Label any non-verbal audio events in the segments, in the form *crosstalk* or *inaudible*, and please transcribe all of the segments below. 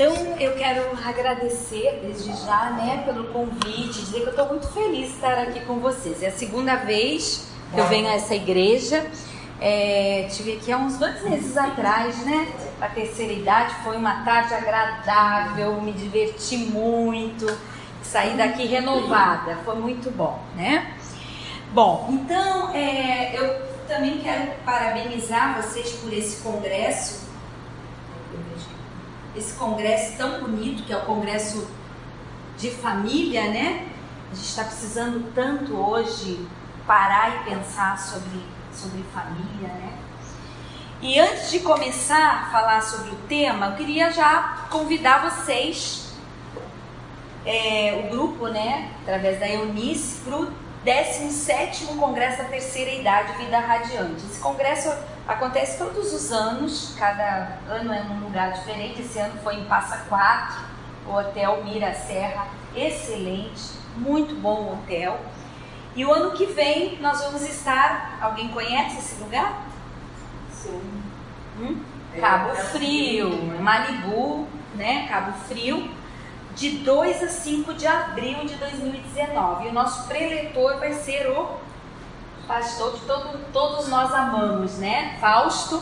Então eu quero agradecer desde já, né, pelo convite, dizer que eu estou muito feliz de estar aqui com vocês. É a segunda vez que eu venho a essa igreja. É, tive aqui há uns dois meses atrás, né? A terceira idade foi uma tarde agradável, me diverti muito, saí daqui renovada, foi muito bom, né? Bom, então é, eu também quero parabenizar vocês por esse congresso esse congresso tão bonito, que é o congresso de família, né? A gente está precisando tanto hoje parar e pensar sobre, sobre família, né? E antes de começar a falar sobre o tema, eu queria já convidar vocês, é, o grupo, né, através da Eunice, para o 17 Congresso da Terceira Idade Vida Radiante. Esse congresso acontece todos os anos, cada ano é num lugar diferente. Esse ano foi em Passa Quatro, o Hotel Mira Serra, excelente, muito bom hotel. E o ano que vem nós vamos estar. Alguém conhece esse lugar? Sim. Hum? Cabo Frio, Malibu, né? Cabo Frio de 2 a 5 de abril de 2019. E o nosso preletor vai ser o pastor que todo, todos nós amamos, né? Fausto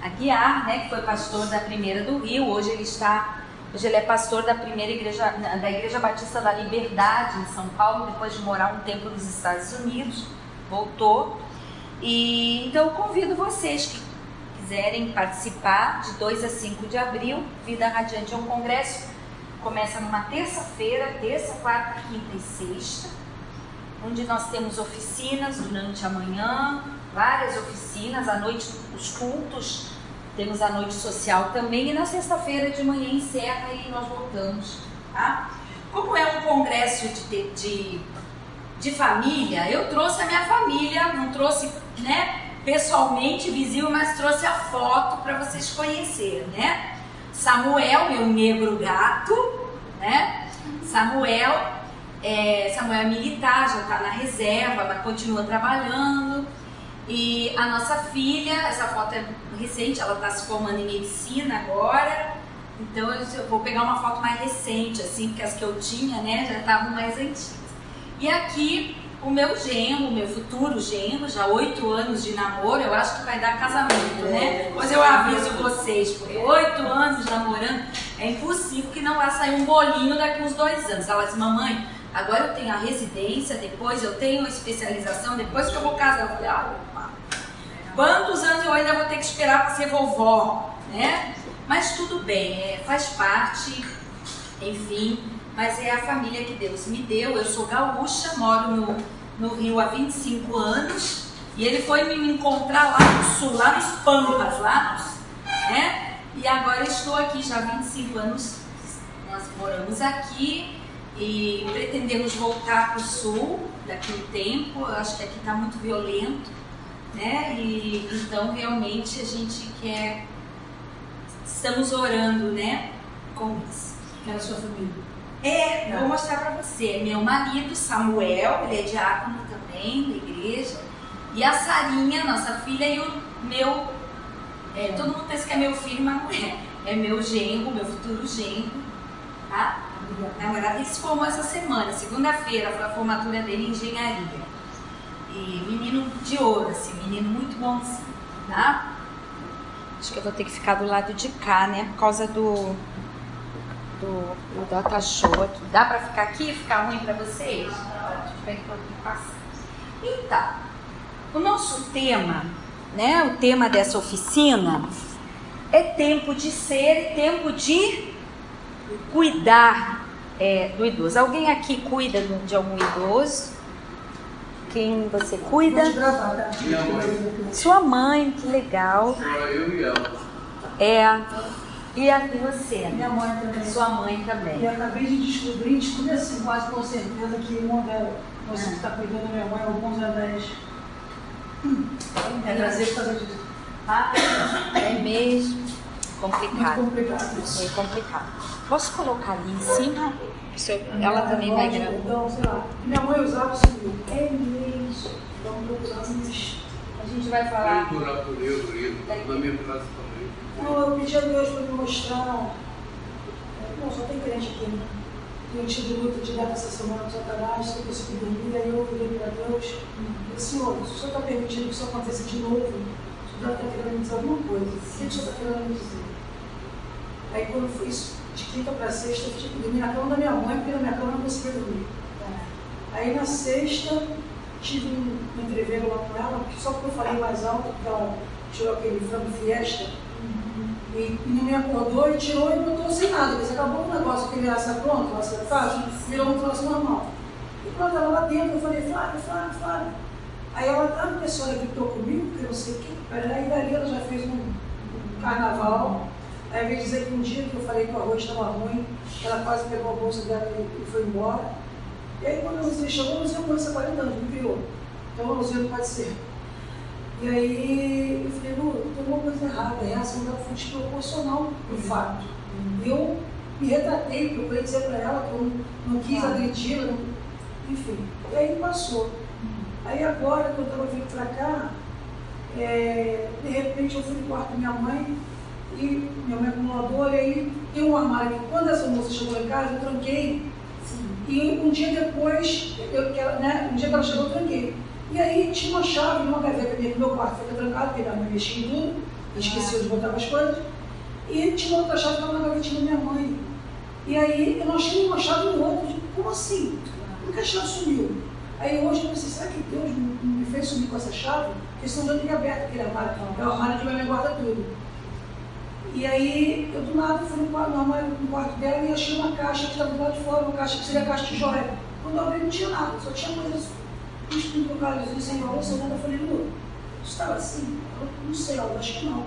Aguiar, né? Que foi pastor da primeira do Rio. Hoje ele está, hoje ele é pastor da primeira igreja, da Igreja Batista da Liberdade em São Paulo, depois de morar um tempo nos Estados Unidos, voltou. E então convido vocês que quiserem participar de 2 a 5 de abril, Vida Radiante é um congresso começa numa terça-feira, terça, quarta, quinta e sexta, onde nós temos oficinas durante a manhã, várias oficinas, à noite os cultos, temos a noite social também, e na sexta-feira de manhã encerra e nós voltamos. Tá? Como é um congresso de, de, de família, eu trouxe a minha família, não trouxe né, pessoalmente visível, mas trouxe a foto para vocês conhecerem, né? Samuel, meu negro gato, né? Samuel, é, Samuel é militar, já está na reserva, mas continua trabalhando. E a nossa filha, essa foto é recente, ela está se formando em medicina agora. Então eu vou pegar uma foto mais recente, assim, porque as que eu tinha, né, já estavam mais antigas. E aqui o meu genro, o meu futuro genro, já oito anos de namoro, eu acho que vai dar casamento, né? Pois eu aviso vocês, porque oito anos namorando, é impossível que não vá sair um bolinho daqui uns dois anos. Ela disse, mamãe, agora eu tenho a residência, depois eu tenho a especialização, depois que eu vou casar. Eu falei, ah, opa, quantos anos eu ainda vou ter que esperar para ser vovó, né? Mas tudo bem, é, faz parte, enfim mas é a família que Deus me deu. Eu sou gaúcha, moro no, no Rio há 25 anos e ele foi me encontrar lá no sul, lá nos Pampas, lá né? E agora estou aqui já há 25 anos. Nós moramos aqui e pretendemos voltar para o sul daqui a um tempo. Eu acho que aqui está muito violento, né? E então realmente a gente quer, estamos orando, né? Com isso. Quero a sua família. É, vou mostrar para você. Meu marido, Samuel, ele é diácono também da igreja. E a Sarinha, nossa filha, e o meu. É, todo mundo pensa que é meu filho, mas não é. É meu genro, meu futuro genro. Tá? Namorado, ele se formou essa semana, segunda-feira, foi a formatura dele em engenharia. E menino de ouro, assim, menino muito bonzinho, tá? Acho que eu vou ter que ficar do lado de cá, né? Por causa do, do, do Data Show aqui. Dá para ficar aqui? Ficar ruim para vocês? Então, o nosso tema, né, o tema dessa oficina é tempo de ser e tempo de cuidar é, do idoso. Alguém aqui cuida de algum idoso? Quem você cuida? Minha mãe. Sua mãe, que legal. Eu e ela. É. E a você? Minha mãe também. Sua mãe também. E acabei de descobrir, descobri assim, quase com certeza, que uma delas, você que está cuidando da minha mãe, é o Bons Anéis. É trazer por causa disso. Ah, é mesmo. Complicado. Muito complicado. É complicado. Posso colocar ali em cima? Ela também vai gravar. Então, sei lá. Minha mãe usava o seguinte, é. Então, dois anos. A gente vai falar. Vem orar por eu, na minha casa também. Não, eu pedi a Deus para me mostrar tenho tido luta direta essa semana com Satanás, que eu consegui dormir, aí eu virei para Deus e Senhor, se o Senhor está permitindo que isso aconteça de novo, o Senhor está querendo me dizer alguma coisa. O que o Senhor está querendo me dizer? Aí quando foi isso, de quinta para sexta, eu tive que dormir na cama da minha mãe, porque na minha cama eu não conseguia dormir. Aí na sexta, tive um entreveiro lá com ela, só porque eu falei mais alto, porque ela tirou aquele frango fiesta e, e, não me acordou e tirou e botou sem nada. Mas acabou o negócio, aquele assa pronto, assa fácil, virou um troço normal. E quando ela lá dentro, eu falei, Flávia, Flávia, Flávia. Aí ela, a pessoa que estou comigo, que eu não sei o que, aí dali ela já fez um, um carnaval. Aí veio dizer que um dia que eu falei que o arroz estava ruim, ela quase pegou a bolsa dela e, foi embora. E aí quando você chegou, você conhece há 40 anos, me criou. Então a Luzia não pode ser. E aí eu falei, Lu, tem alguma coisa errada, a reação dela foi desproporcional do fato. E eu me retratei, procurei dizer para ela que eu não, quis ah. agredi-la, enfim. E aí passou. Aí agora, quando eu estava vindo para cá, é, de repente eu fui no quarto da minha mãe, e minha mãe e aí tem um armário que quando essa moça chegou em casa, eu tranquei. Sim. E um dia depois, eu, né, um dia que ela chegou, eu tranquei. E aí tinha uma chave numa gaveta dentro do meu quarto, fica trancado, porque minha mãe mexia em tudo, esqueceu de botar as coisas. E tinha outra chave que estava na gavetinha da minha mãe. E aí eu não achei nenhuma chave no outro. Digo, como assim? Por que a chave sumiu? Aí hoje eu pensei, será que Deus me fez sumir com essa chave? Porque senão eu teria aberto aquele armário. É o armário que minha mãe guarda tudo. E aí eu do nada fui no, armário, no quarto dela e achei uma caixa que estava do lado de fora, uma caixa que seria a caixa de joia. Quando eu abri não tinha nada, só tinha coisas do Carlos sem valor, sem nada. Eu falei, Lu, estava assim? Eu não sei, eu acho que não.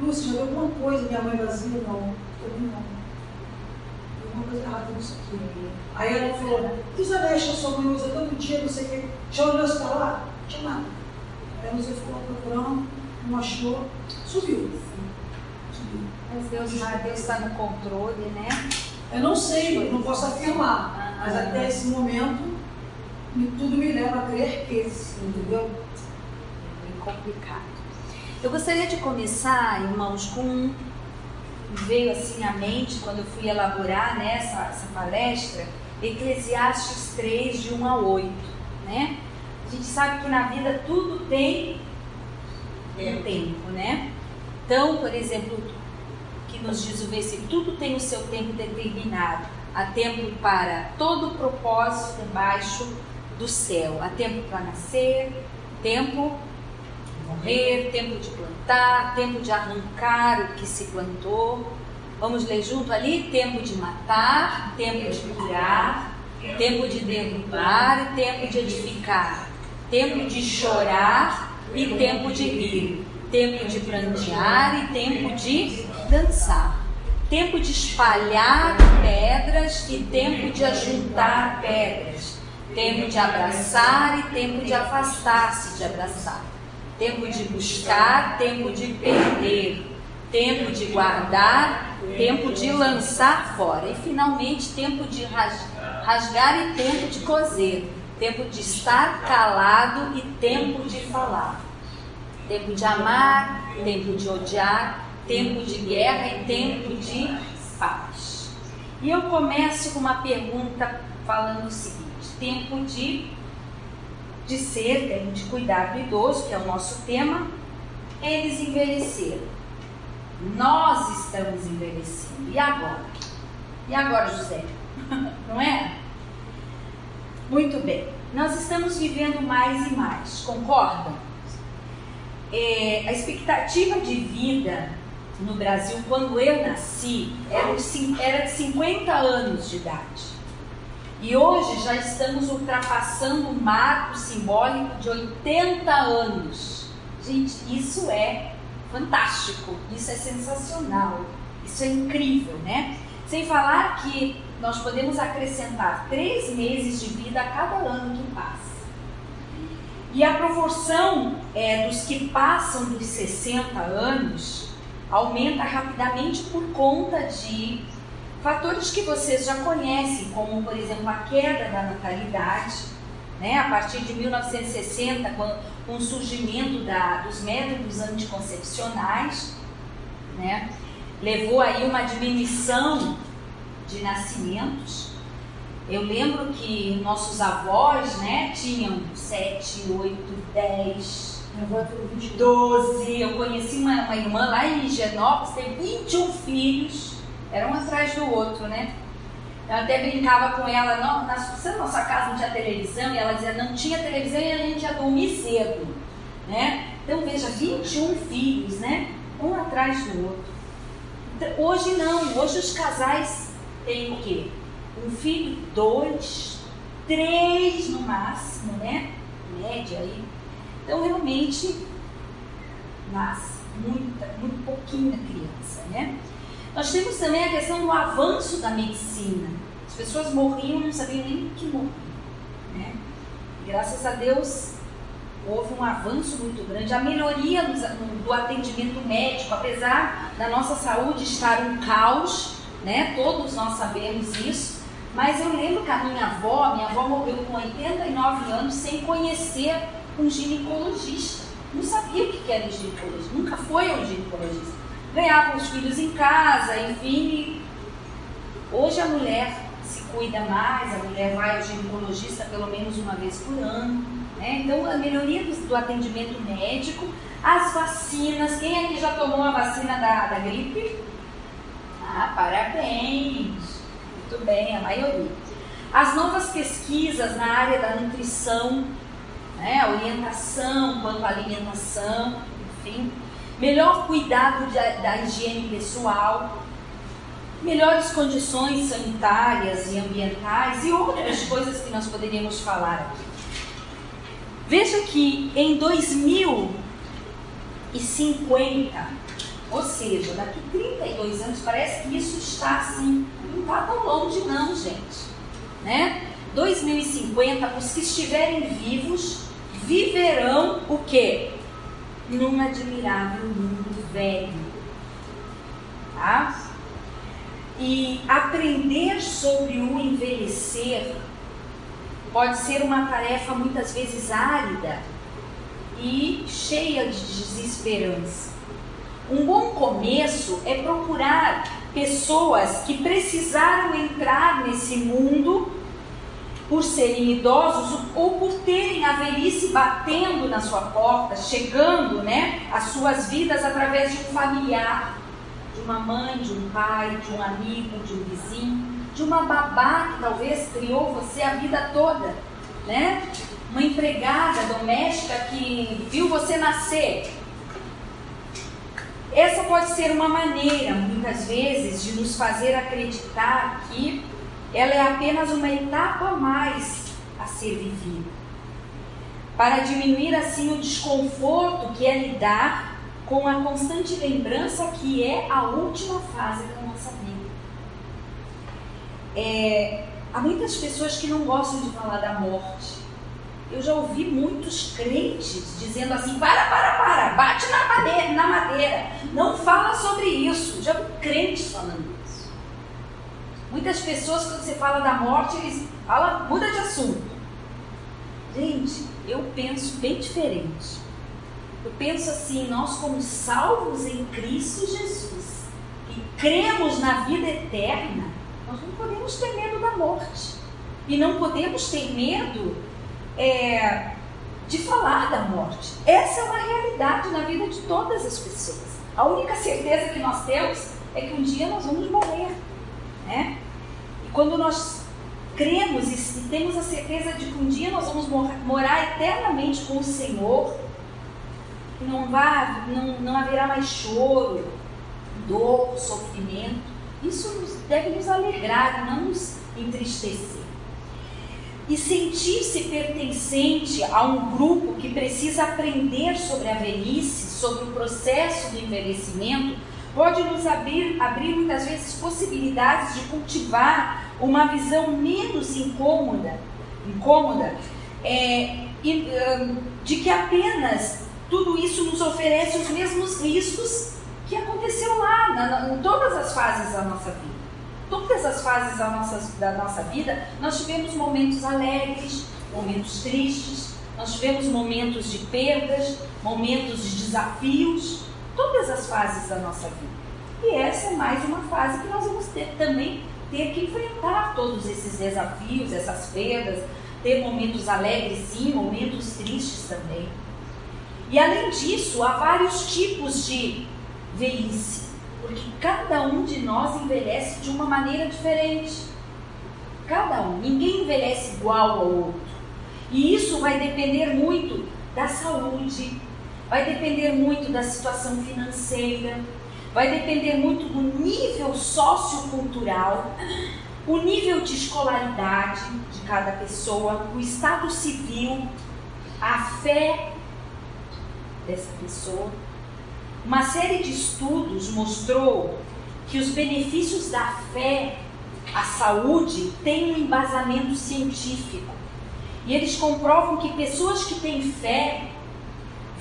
Lu, você já viu alguma coisa, minha mãe vazia? Não, também não. Alguma coisa errada nisso aqui. Aí ela falou, e os que a sua mãe usa todo dia, não sei o quê, já olhou se está lá? Não tinha nada. Aí você ficou procurando, não achou, subiu. Subiu. Mas Deus, Deus está no controle, né? Eu não sei, não posso afirmar, mas até esse momento tudo me leva a crer que, entendeu? É bem complicado. Eu gostaria de começar, irmãos, com veio assim à mente quando eu fui elaborar né, essa, essa palestra, Eclesiastes 3, de 1 a 8. Né? A gente sabe que na vida tudo tem um tempo, né? Então, por exemplo, que nos diz o versículo, tudo tem o seu tempo determinado. Há tempo para todo propósito debaixo do céu. Há tempo para nascer, tempo de morrer, tempo de plantar, tempo de arrancar o que se plantou. Vamos ler junto ali? Tempo de matar, tempo de curar, tempo de derrubar e tempo de edificar, tempo de chorar e tempo de rir, tempo de prantear e tempo de dançar, tempo de espalhar pedras e tempo de ajuntar pedras. Tempo de abraçar e tempo de afastar-se de abraçar, tempo de buscar, tempo de perder, tempo de guardar, tempo de lançar fora. E finalmente tempo de rasgar e tempo de coser, tempo de estar calado e tempo de falar, tempo de amar, tempo de odiar, tempo de guerra e tempo de paz. E eu começo com uma pergunta falando o seguinte tempo de, de ser, tempo de cuidar do idoso, que é o nosso tema, eles envelheceram. Nós estamos envelhecendo. E agora? E agora, José? *laughs* Não é? Muito bem. Nós estamos vivendo mais e mais, concorda? É, a expectativa de vida no Brasil, quando eu nasci, era de, era de 50 anos de idade. E hoje já estamos ultrapassando o marco simbólico de 80 anos. Gente, isso é fantástico, isso é sensacional, isso é incrível, né? Sem falar que nós podemos acrescentar três meses de vida a cada ano que passa. E a proporção é, dos que passam dos 60 anos aumenta rapidamente por conta de Fatores que vocês já conhecem, como por exemplo a queda da natalidade, né, a partir de 1960, com, o surgimento da, dos métodos anticoncepcionais, né, levou aí uma diminuição de nascimentos. Eu lembro que nossos avós, né, tinham 7, 8, 10, 12. Eu conheci uma, uma irmã lá em Higienópolis, tem 21 filhos, era um atrás do outro, né? Eu até brincava com ela, não, na, na nossa casa não tinha televisão, e ela dizia, não tinha televisão e a gente ia dormir cedo, né? Então veja, 21 filhos, né? Um atrás do outro. Então, hoje não, hoje os casais têm o quê? Um filho, dois, três no máximo, né? Média aí. Então realmente nasce muita, muito pouquinha criança, né? Nós temos também a questão do avanço da medicina. As pessoas morriam não sabiam nem que morriam. Né? E graças a Deus houve um avanço muito grande, a melhoria do atendimento médico, apesar da nossa saúde estar um caos, né? Todos nós sabemos isso. Mas eu lembro que a minha avó, minha avó morreu com 89 anos sem conhecer um ginecologista. Não sabia o que era um ginecologista, nunca foi um ginecologista ganhavam os filhos em casa, enfim. Hoje a mulher se cuida mais, a mulher vai ao ginecologista pelo menos uma vez por ano. Né? Então, a melhoria do, do, atendimento médico, as vacinas. Quem aqui já tomou a vacina da, da gripe? Ah, parabéns! Muito bem, a maioria. As novas pesquisas na área da nutrição, né? orientação quanto à alimentação, enfim melhor cuidado da, da higiene pessoal, melhores condições sanitárias e ambientais e outras coisas que nós poderíamos falar aqui. Veja que em 2050, ou seja, daqui 32 anos, parece que isso está assim, não está tão longe não, gente. Né? 2050, os que estiverem vivos viverão o quê? num admirável mundo velho. Tá? E aprender sobre o envelhecer pode ser uma tarefa muitas vezes árida e cheia de desesperança. Um bom começo é procurar pessoas que precisaram entrar nesse mundo por serem idosos ou por terem a velhice batendo na sua porta, chegando, né, às suas vidas através de um familiar, de uma mãe, de um pai, de um amigo, de um vizinho, de uma babá que talvez criou você a vida toda, né? Uma empregada doméstica que viu você nascer. Essa pode ser uma maneira, muitas vezes, de nos fazer acreditar que ela é apenas uma etapa a mais a ser vivida. Para diminuir assim o desconforto que é lidar com a constante lembrança que é a última fase da nossa vida. É, há muitas pessoas que não gostam de falar da morte. Eu já ouvi muitos crentes dizendo assim: para, para, para, bate na madeira, na madeira, não fala sobre isso. Já vi crentes falando Muitas pessoas, quando você fala da morte, eles falam, muda de assunto. Gente, eu penso bem diferente. Eu penso assim, nós como salvos em Cristo Jesus e cremos na vida eterna, nós não podemos ter medo da morte. E não podemos ter medo é, de falar da morte. Essa é uma realidade na vida de todas as pessoas. A única certeza que nós temos é que um dia nós vamos morrer. Né? Quando nós cremos e temos a certeza de que um dia nós vamos morar eternamente com o Senhor, não, vá, não, não haverá mais choro, dor, sofrimento, isso deve nos alegrar, não nos entristecer. E sentir-se pertencente a um grupo que precisa aprender sobre a velhice, sobre o processo do envelhecimento, pode nos abrir, abrir muitas vezes possibilidades de cultivar uma visão menos incômoda, incômoda é, e, um, de que apenas tudo isso nos oferece os mesmos riscos que aconteceu lá, na, em todas as fases da nossa vida. Todas as fases da nossa, da nossa vida, nós tivemos momentos alegres, momentos tristes, nós tivemos momentos de perdas, momentos de desafios, todas as fases da nossa vida. E essa é mais uma fase que nós vamos também ter que enfrentar todos esses desafios, essas perdas, ter momentos alegres sim, momentos tristes também. E além disso, há vários tipos de velhice, porque cada um de nós envelhece de uma maneira diferente. Cada um, ninguém envelhece igual ao outro. E isso vai depender muito da saúde, vai depender muito da situação financeira, vai depender muito do nível sociocultural, o nível de escolaridade de cada pessoa, o estado civil, a fé dessa pessoa. Uma série de estudos mostrou que os benefícios da fé à saúde têm um embasamento científico. E eles comprovam que pessoas que têm fé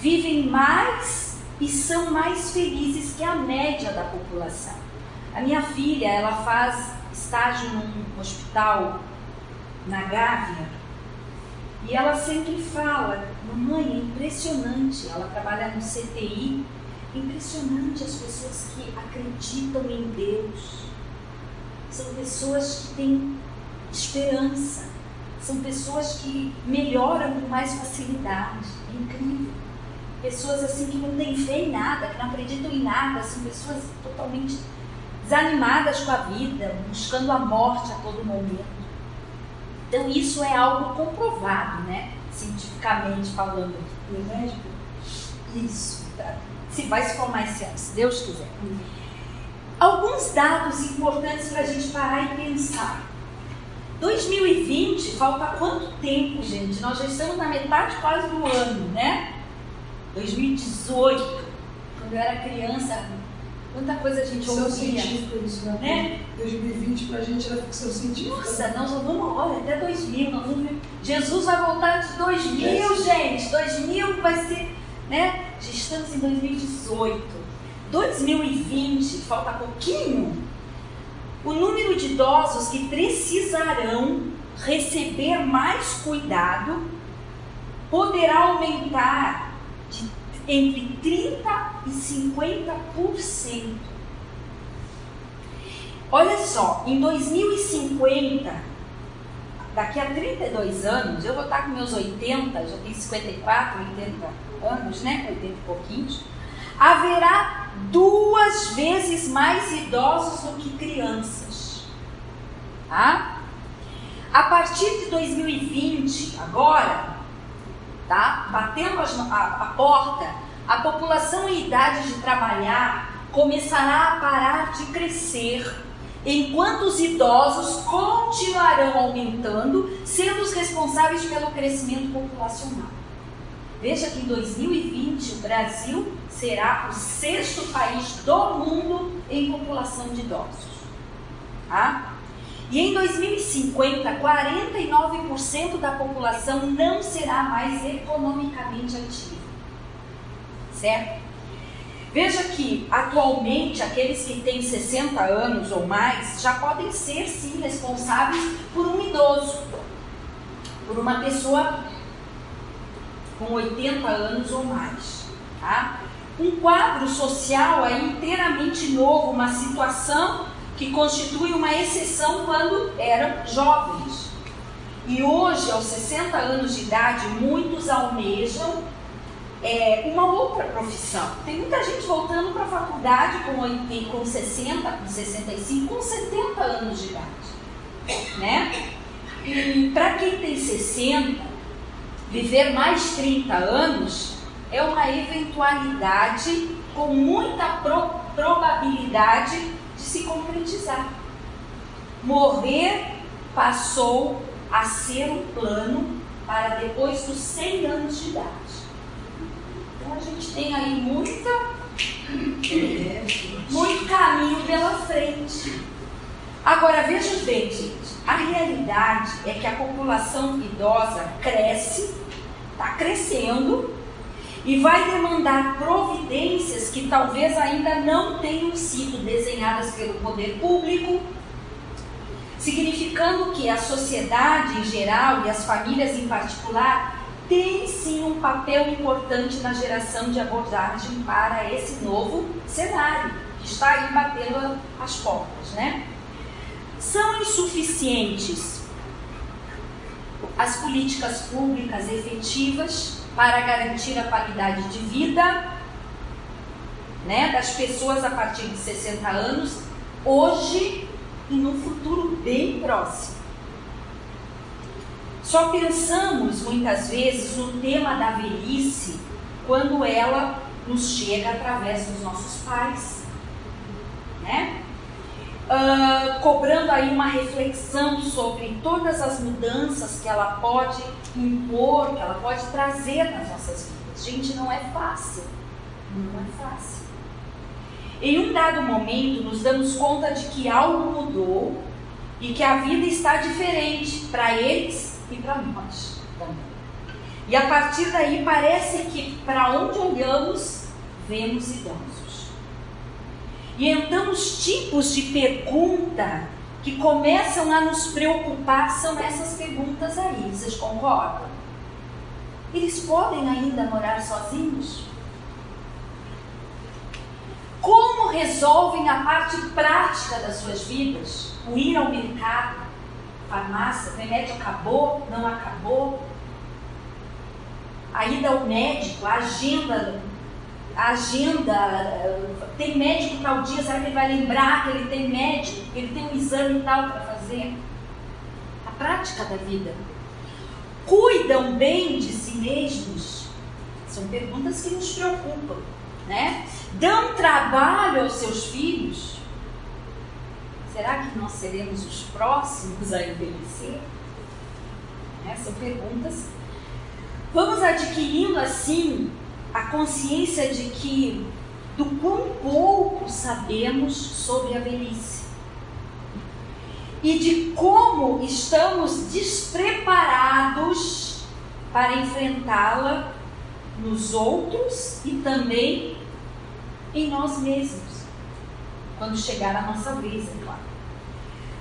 vivem mais e são mais felizes que a média da população. A minha filha, ela faz estágio num hospital na Gávea e ela sempre fala, mamãe, é impressionante, ela trabalha no CTI, impressionante as pessoas que acreditam em Deus. São pessoas que têm esperança, são pessoas que melhoram com mais facilidade. É incrível pessoas assim que não têm fé em nada, que não acreditam em nada, são pessoas totalmente desanimadas com a vida, buscando a morte a todo momento. Então isso é algo comprovado, né? Cientificamente falando. O médico? Isso. Tá? Se vai se formar esse ano, se Deus quiser. Alguns dados importantes para a gente parar e pensar. 2020, falta quanto tempo, gente? Nós já estamos na metade quase do ano, né? 2018, quando eu era criança, quanta coisa a gente ouvia. científico isso, né? né? 2020 para a gente era ficção científica. Nossa, nós vamos, olha, até 2000, nós vamos, Jesus vai voltar de 2000, é. gente, 2000 vai ser, né? Já estamos em 2018. 2020, falta pouquinho, o número de idosos que precisarão receber mais cuidado poderá aumentar entre 30% e 50%. Olha só, em 2050, daqui a 32 anos, eu vou estar com meus 80, já tenho 54, 80 anos, né? 80 e pouquinhos. Haverá duas vezes mais idosos do que crianças. Tá? A partir de 2020, agora, tá? batendo a, a porta, a população em idade de trabalhar começará a parar de crescer, enquanto os idosos continuarão aumentando, sendo os responsáveis pelo crescimento populacional. Veja que em 2020 o Brasil será o sexto país do mundo em população de idosos. Tá? E em 2050, 49% da população não será mais economicamente ativa. Certo? Veja que, atualmente, aqueles que têm 60 anos ou mais já podem ser, sim, responsáveis por um idoso, por uma pessoa com 80 anos ou mais. Tá? Um quadro social aí inteiramente novo, uma situação que constitui uma exceção quando eram jovens. E hoje, aos 60 anos de idade, muitos almejam é, uma outra profissão. Tem muita gente voltando para a faculdade com, 80, com 60, com 65, com 70 anos de idade. Né? E para quem tem 60, viver mais 30 anos é uma eventualidade com muita pro, probabilidade se concretizar. Morrer passou a ser um plano para depois dos 100 anos de idade. Então a gente tem aí muita, muito caminho pela frente. Agora veja bem, gente, a realidade é que a população idosa cresce, está crescendo e vai demandar providências que talvez ainda não tenham sido desenhadas pelo poder público, significando que a sociedade em geral e as famílias em particular têm sim um papel importante na geração de abordagem para esse novo cenário que está aí batendo as portas, né? São insuficientes as políticas públicas efetivas para garantir a qualidade de vida né, das pessoas a partir de 60 anos, hoje e no futuro bem próximo. Só pensamos muitas vezes no tema da velhice quando ela nos chega através dos nossos pais, né? Uh, cobrando aí uma reflexão sobre todas as mudanças que ela pode impor, que ela pode trazer nas nossas vidas. Gente, não é fácil, não é fácil. Em um dado momento, nos damos conta de que algo mudou e que a vida está diferente para eles e para nós também. E a partir daí parece que para onde olhamos, vemos idosos. E então os tipos de pergunta que começam a nos preocupar são essas perguntas aí, vocês concordam? Eles podem ainda morar sozinhos? Como resolvem a parte prática das suas vidas? O ir ao mercado, farmácia, remédio acabou, não acabou? A ida ao médico, a agenda, agenda, tem médico tal dia, será que ele vai lembrar que ele tem médico, que ele tem um exame tal para fazer? A prática da vida. Cuidam bem de si mesmos? São perguntas que nos preocupam, né? Dão trabalho aos seus filhos? Será que nós seremos os próximos a envelhecer? Né? São perguntas. Vamos adquirindo assim a consciência de que do quão pouco sabemos sobre a velhice e de como estamos despreparados para enfrentá-la nos outros e também em nós mesmos, quando chegar a nossa vez, é claro.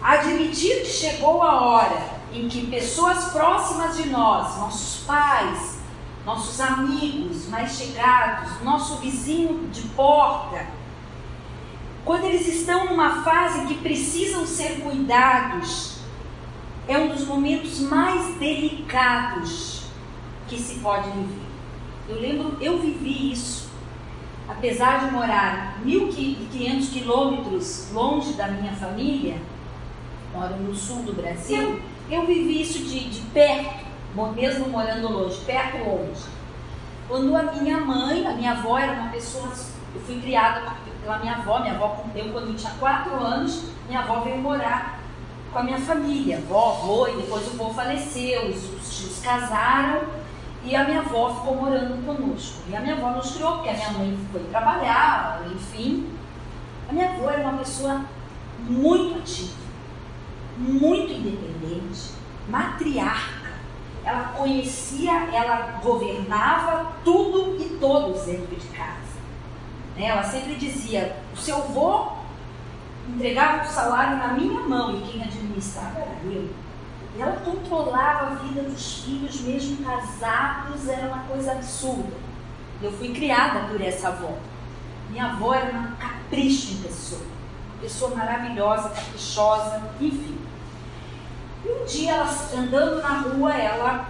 Admitir que chegou a hora em que pessoas próximas de nós, nossos pais, nossos amigos mais chegados, nosso vizinho de porta, quando eles estão numa fase que precisam ser cuidados, é um dos momentos mais delicados que se pode viver. Eu lembro, eu vivi isso. Apesar de morar 1.500 quilômetros longe da minha família, moro no sul do Brasil, eu vivi isso de, de perto, mesmo morando longe, perto longe. Quando a minha mãe, a minha avó era uma pessoa, eu fui criada pela minha avó, minha avó, eu quando eu tinha 4 anos, minha avó veio morar com a minha família, avó, avô, e depois o avô faleceu, os, os tios casaram, e a minha avó ficou morando conosco. E a minha avó nos criou, porque a minha mãe foi trabalhar, enfim. A minha avó era uma pessoa muito ativa, muito independente, matriarca. Ela conhecia, ela governava tudo e todos dentro de casa. Né? Ela sempre dizia: o seu avô entregava o salário na minha mão e quem administrava era eu. E ela controlava a vida dos filhos, mesmo casados, era uma coisa absurda. Eu fui criada por essa avó. Minha avó era um capricho em pessoa. Uma pessoa maravilhosa, caprichosa, enfim. Um dia, ela, andando na rua, ela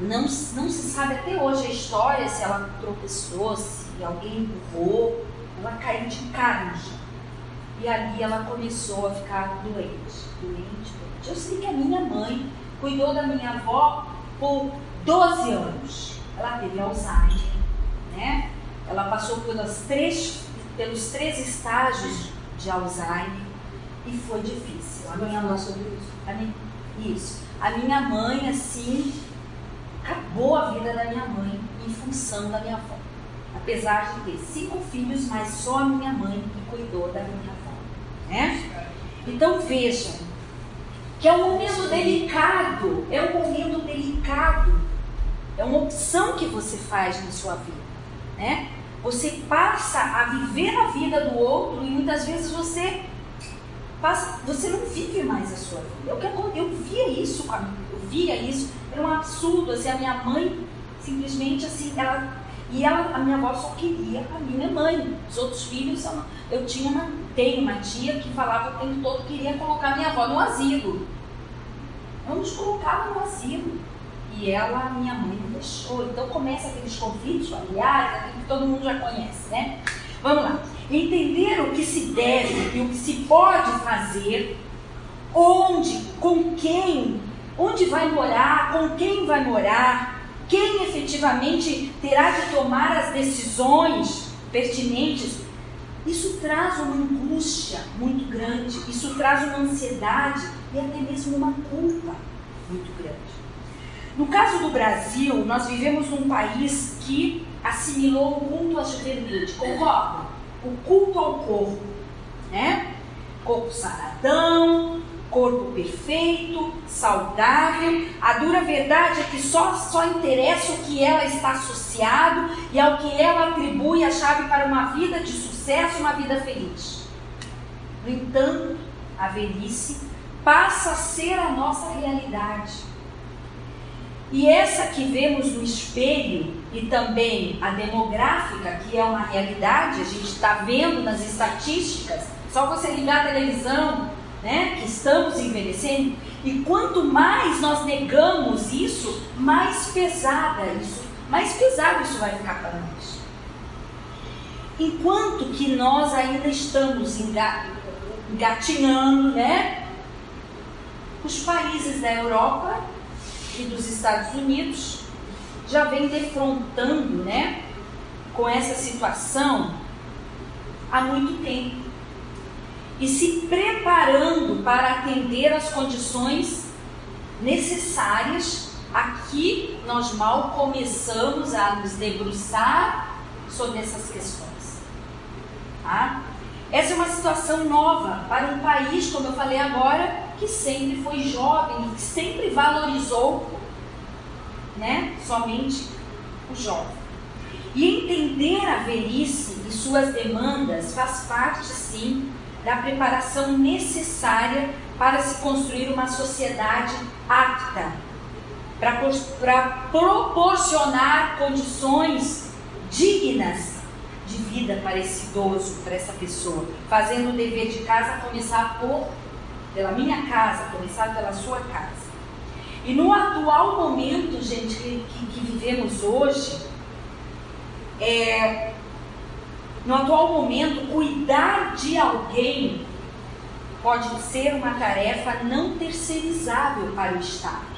não, não se sabe até hoje a história, se ela tropeçou, se alguém empurrou, ela caiu de no chão. E ali ela começou a ficar doente, doente, eu sei que a minha mãe cuidou da minha avó por 12 anos. Ela teve Alzheimer, né? Ela passou pelas três, pelos três estágios de Alzheimer e foi difícil. A minha mãe sobre isso. Isso. A minha mãe, assim, acabou a vida da minha mãe em função da minha avó. Apesar de ter cinco filhos, mas só a minha mãe que cuidou da minha avó. Né? Então vejam, que é um momento delicado, é um momento delicado, é uma opção que você faz na sua vida, né? Você passa a viver a vida do outro e muitas vezes você passa, você não vive mais a sua vida. Eu, eu via isso, eu via isso, era um absurdo, assim, a minha mãe simplesmente assim, ela e ela, a minha avó só queria a minha mãe, os outros filhos, eu tinha uma tenho uma tia que falava o tempo todo que queria colocar minha avó no asilo. Vamos colocá-la no asilo. E ela, minha mãe, não deixou. Então começa aqueles conflitos familiares, que todo mundo já conhece, né? Vamos lá. Entender o que se deve e o que se pode fazer, onde, com quem, onde vai morar, com quem vai morar, quem efetivamente terá de tomar as decisões pertinentes. Isso traz uma angústia muito grande, isso traz uma ansiedade e até mesmo uma culpa muito grande. No caso do Brasil, nós vivemos num país que assimilou o culto à juventude, concorda? O culto ao corpo, né? Corpo saradão, corpo perfeito, saudável. A dura verdade é que só, só interessa o que ela está associado e ao que ela atribui a chave para uma vida de sucesso, uma vida feliz. No entanto, a velhice passa a ser a nossa realidade. E essa que vemos no espelho e também a demográfica, que é uma realidade, a gente está vendo nas estatísticas, só você ligar a televisão, né, que estamos envelhecendo, e quanto mais nós negamos isso, mais pesada isso, mais pesado isso vai ficar para nós. Enquanto que nós ainda estamos engatinhando, né? Os países da Europa e dos Estados Unidos já vêm defrontando, né, com essa situação há muito tempo e se preparando para atender às condições necessárias. Aqui nós mal começamos a nos debruçar sobre essas questões. Tá? Essa é uma situação nova para um país, como eu falei agora, que sempre foi jovem, que sempre valorizou né, somente o jovem. E entender a velhice e suas demandas faz parte, sim, da preparação necessária para se construir uma sociedade apta para proporcionar condições dignas de vida para esse idoso, para essa pessoa, fazendo o dever de casa começar por pela minha casa, começar pela sua casa. E no atual momento, gente, que, que, que vivemos hoje, é, no atual momento, cuidar de alguém pode ser uma tarefa não terceirizável para o Estado.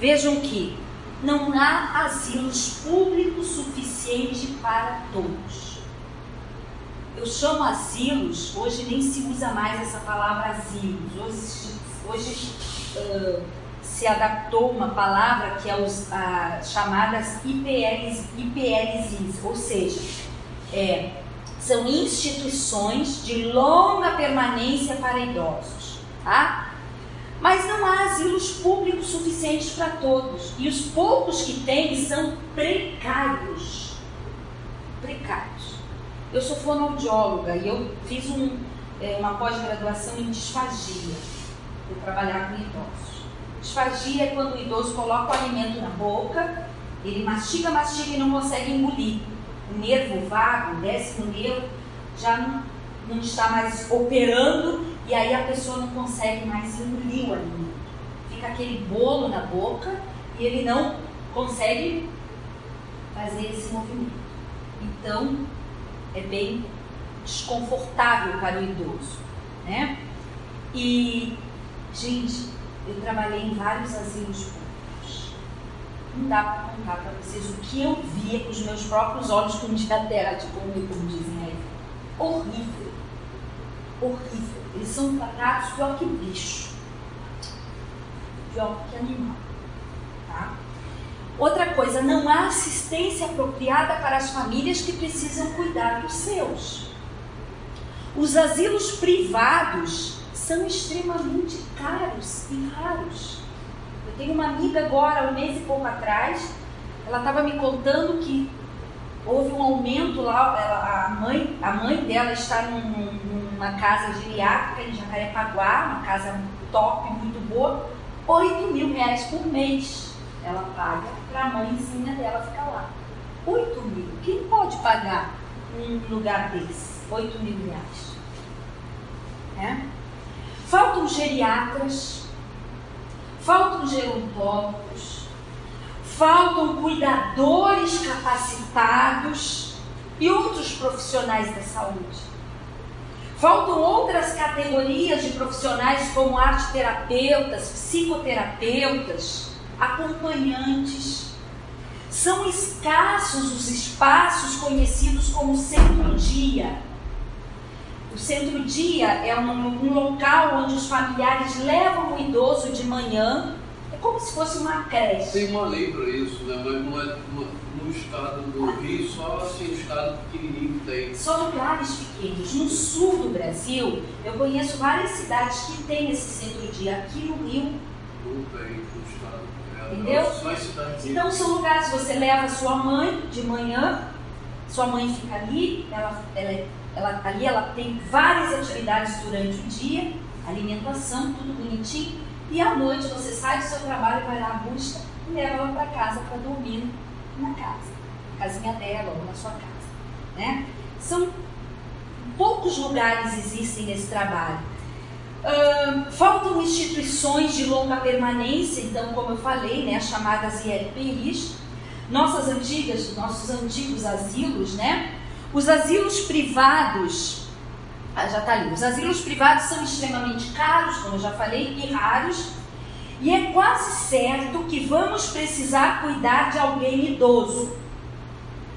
Vejam que não há asilos públicos suficiente para todos. Eu chamo asilos, hoje nem se usa mais essa palavra asilos, hoje, hoje uh, se adaptou uma palavra que é os uh, chamadas IPLs, IPLs, ou seja, é, são instituições de longa permanência para idosos, tá? Mas não há asilos públicos suficientes para todos. E os poucos que tem são precários. Precários. Eu sou fonoaudióloga e eu fiz um, é, uma pós-graduação em disfagia. Vou trabalhar com idosos. Disfagia é quando o idoso coloca o alimento na boca, ele mastiga, mastiga e não consegue engolir o nervo vago, o décimo nervo, já não, não está mais operando e aí a pessoa não consegue mais engolir o alimento. Fica aquele bolo na boca e ele não consegue fazer esse movimento. Então, é bem desconfortável para o idoso, né? E, gente, eu trabalhei em vários asilos públicos não dá para contar para vocês o que eu via com os meus próprios olhos com diatéria, como, como dizem aí. Horrível. Horrível. Eles são tratados pior que bicho. Pior que animal. Outra coisa, não há assistência apropriada para as famílias que precisam cuidar dos seus. Os asilos privados são extremamente caros e raros. Tenho uma amiga agora, um mês e pouco atrás, ela estava me contando que houve um aumento lá, ela, a, mãe, a mãe dela está num, numa casa geriátrica em Jacarepaguá, uma casa top, muito boa, 8 mil reais por mês ela paga para a mãezinha dela ficar lá. 8 mil. Quem pode pagar um lugar desse? 8 mil reais. Né? Faltam geriatras, faltam gerontólogos, faltam cuidadores capacitados e outros profissionais da saúde. Faltam outras categorias de profissionais como arteterapeutas, psicoterapeutas, acompanhantes. São escassos os espaços conhecidos como centro-dia. O centro-dia é um, um, local onde os familiares levam o idoso de manhã, é como se fosse uma creche. Tem uma lei para isso, né? mas não é no estado do Rio, só assim, um estado pequenininho tem. Só lugares pequenos. No sul do Brasil, eu conheço várias cidades que têm esse centro-dia. Aqui no Rio. Não tem. É, Entendeu? Então são lugares que você leva sua mãe de manhã, sua mãe fica ali, ela, ela, ela, ali ela tem várias atividades durante o dia, alimentação, tudo bonitinho, e à noite você sai do seu trabalho, vai lá, busca e leva ela para casa para dormir na casa, na casinha dela ou na sua casa. Né? São poucos lugares existem nesse trabalho. Faltam instituições de longa permanência, então, como eu falei, né, as chamadas ILPIs, nossas antigas, nossos antigos asilos, né? Os asilos privados, ah, já está ali, os asilos privados são extremamente caros, como eu já falei, e raros, e é quase certo que vamos precisar cuidar de alguém idoso.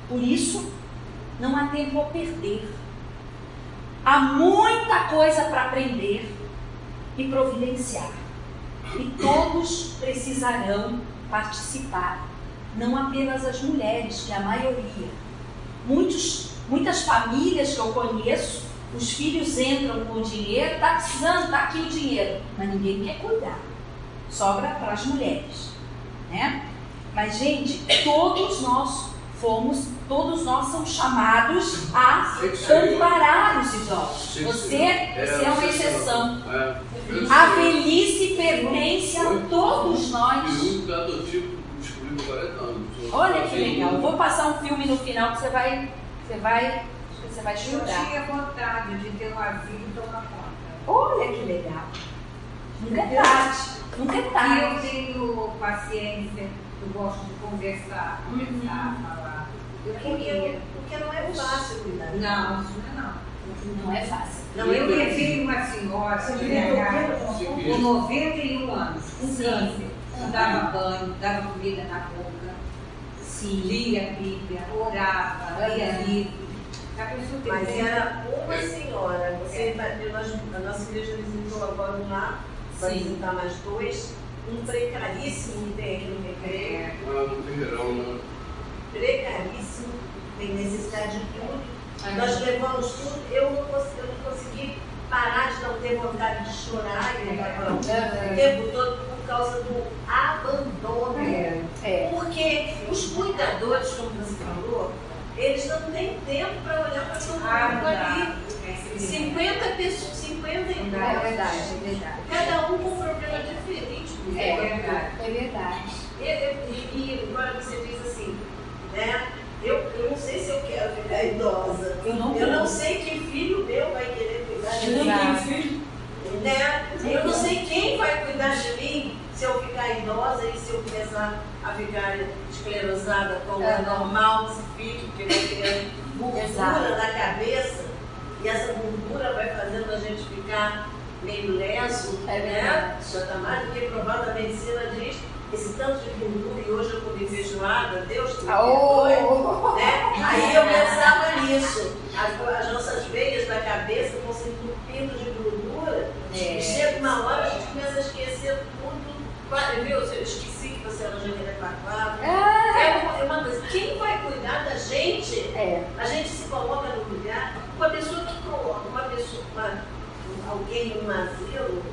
Por isso, não há tempo a perder. Há muita coisa para aprender e providenciar. E todos precisarão participar, não apenas as mulheres, que é a maioria. Muitos, muitas famílias que eu conheço, os filhos entram com o dinheiro, está precisando, está aqui o dinheiro, mas ninguém quer cuidar sobra para as mulheres, né? Mas gente, todos nós fomos, todos nós somos chamados a amparar os idosos. Você, você é uma exceção. A velhice pertence a todos nós. Olha que legal. Vou passar um filme no final que você vai, você vai, você vai chorar. Eu tinha vontade de ter uma vida e tomar conta. Olha que legal. Nunca é tarde. Nunca é tarde. Eu tenho paciência, eu gosto de conversar, conversar, uhum. falar. Eu queria. Porque não é fácil cuidar. Não, isso não é não. Não é fácil. Não, eu levei uma senhora com 91 anos, com câncer. Dava banho, dava comida na boca, Sim. lia a Bíblia, orava, lia livro. Mas era uma senhora. Você, é. a nossa igreja visitou agora lá vai visitar mais dois. Um precaríssimo que tem aqui no recreio. Ah, no né? Precaríssimo, tem necessidade de tudo. Ah, Nós levamos tudo. Eu não, consegui, eu não consegui parar de não ter vontade de chorar e levar o tempo todo por causa do abandono. É, é. Porque os cuidadores, como você falou, eles não têm tempo para olhar para todo mundo ah, ali. 50 pessoas, 50 idosos. É verdade, é verdade. Cada um com um problema diferente. É verdade. É verdade. E, e, e agora você diz assim, né? Eu, eu não sei se eu quero ficar idosa. Eu não, eu não sei que filho meu vai querer cuidar de mim. Eu não tenho filho. Né? Eu não sei quem vai cuidar de mim se eu ficar idosa e se eu começar a ficar esclerosada como é normal esse filho, que vai ter gordura na cabeça e essa gordura vai fazendo a gente ficar meio leso, é né? Já está mais do que provado, a medicina diz esse tanto de gordura, e hoje eu comi feijoada, Deus te oh. né? Aí eu pensava nisso. As, as, nossas veias da cabeça vão se entupindo de gordura, é. e chega uma hora a gente começa a esquecer tudo. Viu? Eu esqueci que você era Janeiro Quaquá. É. é uma coisa, quem vai cuidar da gente? É. A gente se coloca no lugar uma pessoa que coloca uma pessoa, uma, alguém no asilo,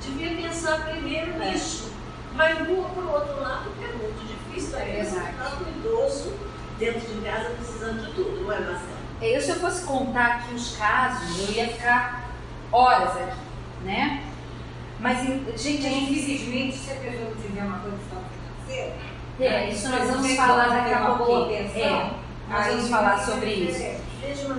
devia pensar primeiro é. nisso. Mas, por outro lado, é muito difícil é ficar um idoso dentro de casa precisando de tudo, não é, Marcelo? Eu, se eu fosse contar aqui os casos, eu ia ficar horas aqui, né? Mas, gente, infelizmente, se a pessoa não tiver uma condição financeira, é, isso nós vamos falar daqui a pouquinho. É, nós vamos falar sobre isso.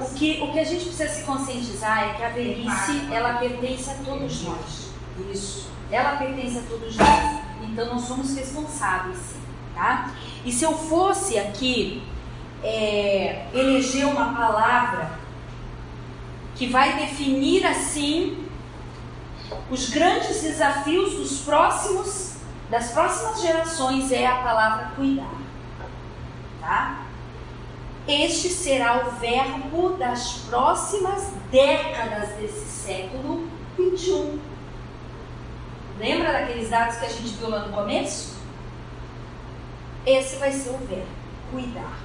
O que, o que a gente precisa se conscientizar é que a velhice, ela pertence a todos nós. Isso. Ela pertence a todos nós. Então, nós somos responsáveis, tá? E se eu fosse aqui é, eleger uma palavra que vai definir, assim, os grandes desafios dos próximos, das próximas gerações, é a palavra cuidar, tá? Este será o verbo das próximas décadas desse século 21. Lembra daqueles dados que a gente viu lá no começo? Esse vai ser o verbo, cuidar.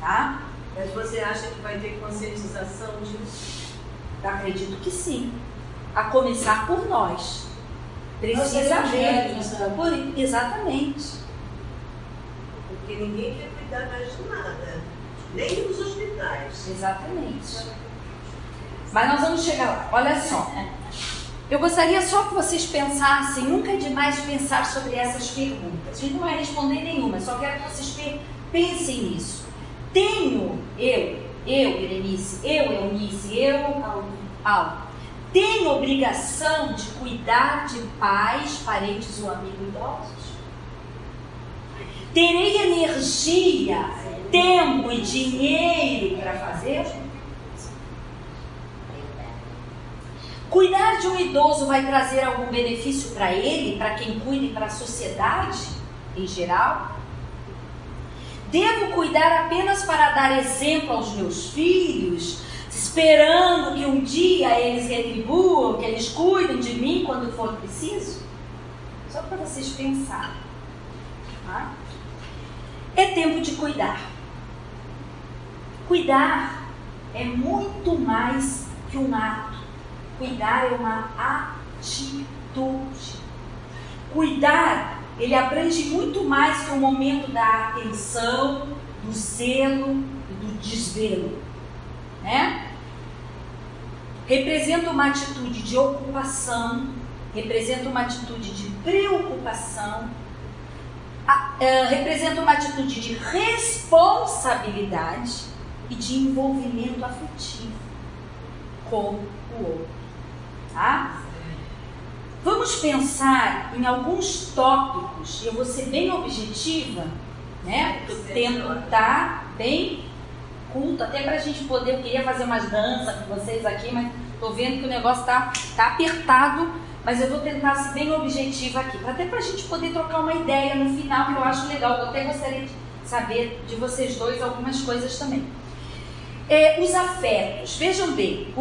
Tá? Mas você acha que vai ter conscientização disso? Acredito que sim. A começar por nós. Precisa haver. Por, exatamente. Porque ninguém quer cuidar mais de nada nem nos hospitais. Exatamente. Mas nós vamos chegar lá. Olha só. *laughs* Eu gostaria só que vocês pensassem, nunca é demais pensar sobre essas perguntas. A gente não vai responder nenhuma, só quero que vocês pensem nisso. Tenho, eu, eu, Berenice, eu, Eunice, eu, Paulo, tenho obrigação de cuidar de pais, parentes ou amigos idosos? Terei energia tempo e dinheiro para fazer? Cuidar de um idoso vai trazer algum benefício para ele, para quem cuida e para a sociedade em geral? Devo cuidar apenas para dar exemplo aos meus filhos, esperando que um dia eles retribuam, que eles cuidem de mim quando for preciso? Só para vocês pensarem. Tá? É tempo de cuidar. Cuidar é muito mais que um ato. Cuidar é uma atitude. Cuidar, ele abrange muito mais que o momento da atenção, do zelo e do desvelo, né? Representa uma atitude de ocupação, representa uma atitude de preocupação, a, é, representa uma atitude de responsabilidade e de envolvimento afetivo com o outro. Tá? Vamos pensar em alguns tópicos, eu vou ser bem objetiva, né? Tempo está bem culto, até para a gente poder. Eu queria fazer umas danças com vocês aqui, mas estou vendo que o negócio está tá apertado. Mas eu vou tentar ser bem objetiva aqui, até para a gente poder trocar uma ideia no final, que eu acho legal. Eu até gostaria de saber de vocês dois algumas coisas também. É, os afetos. Vejam bem,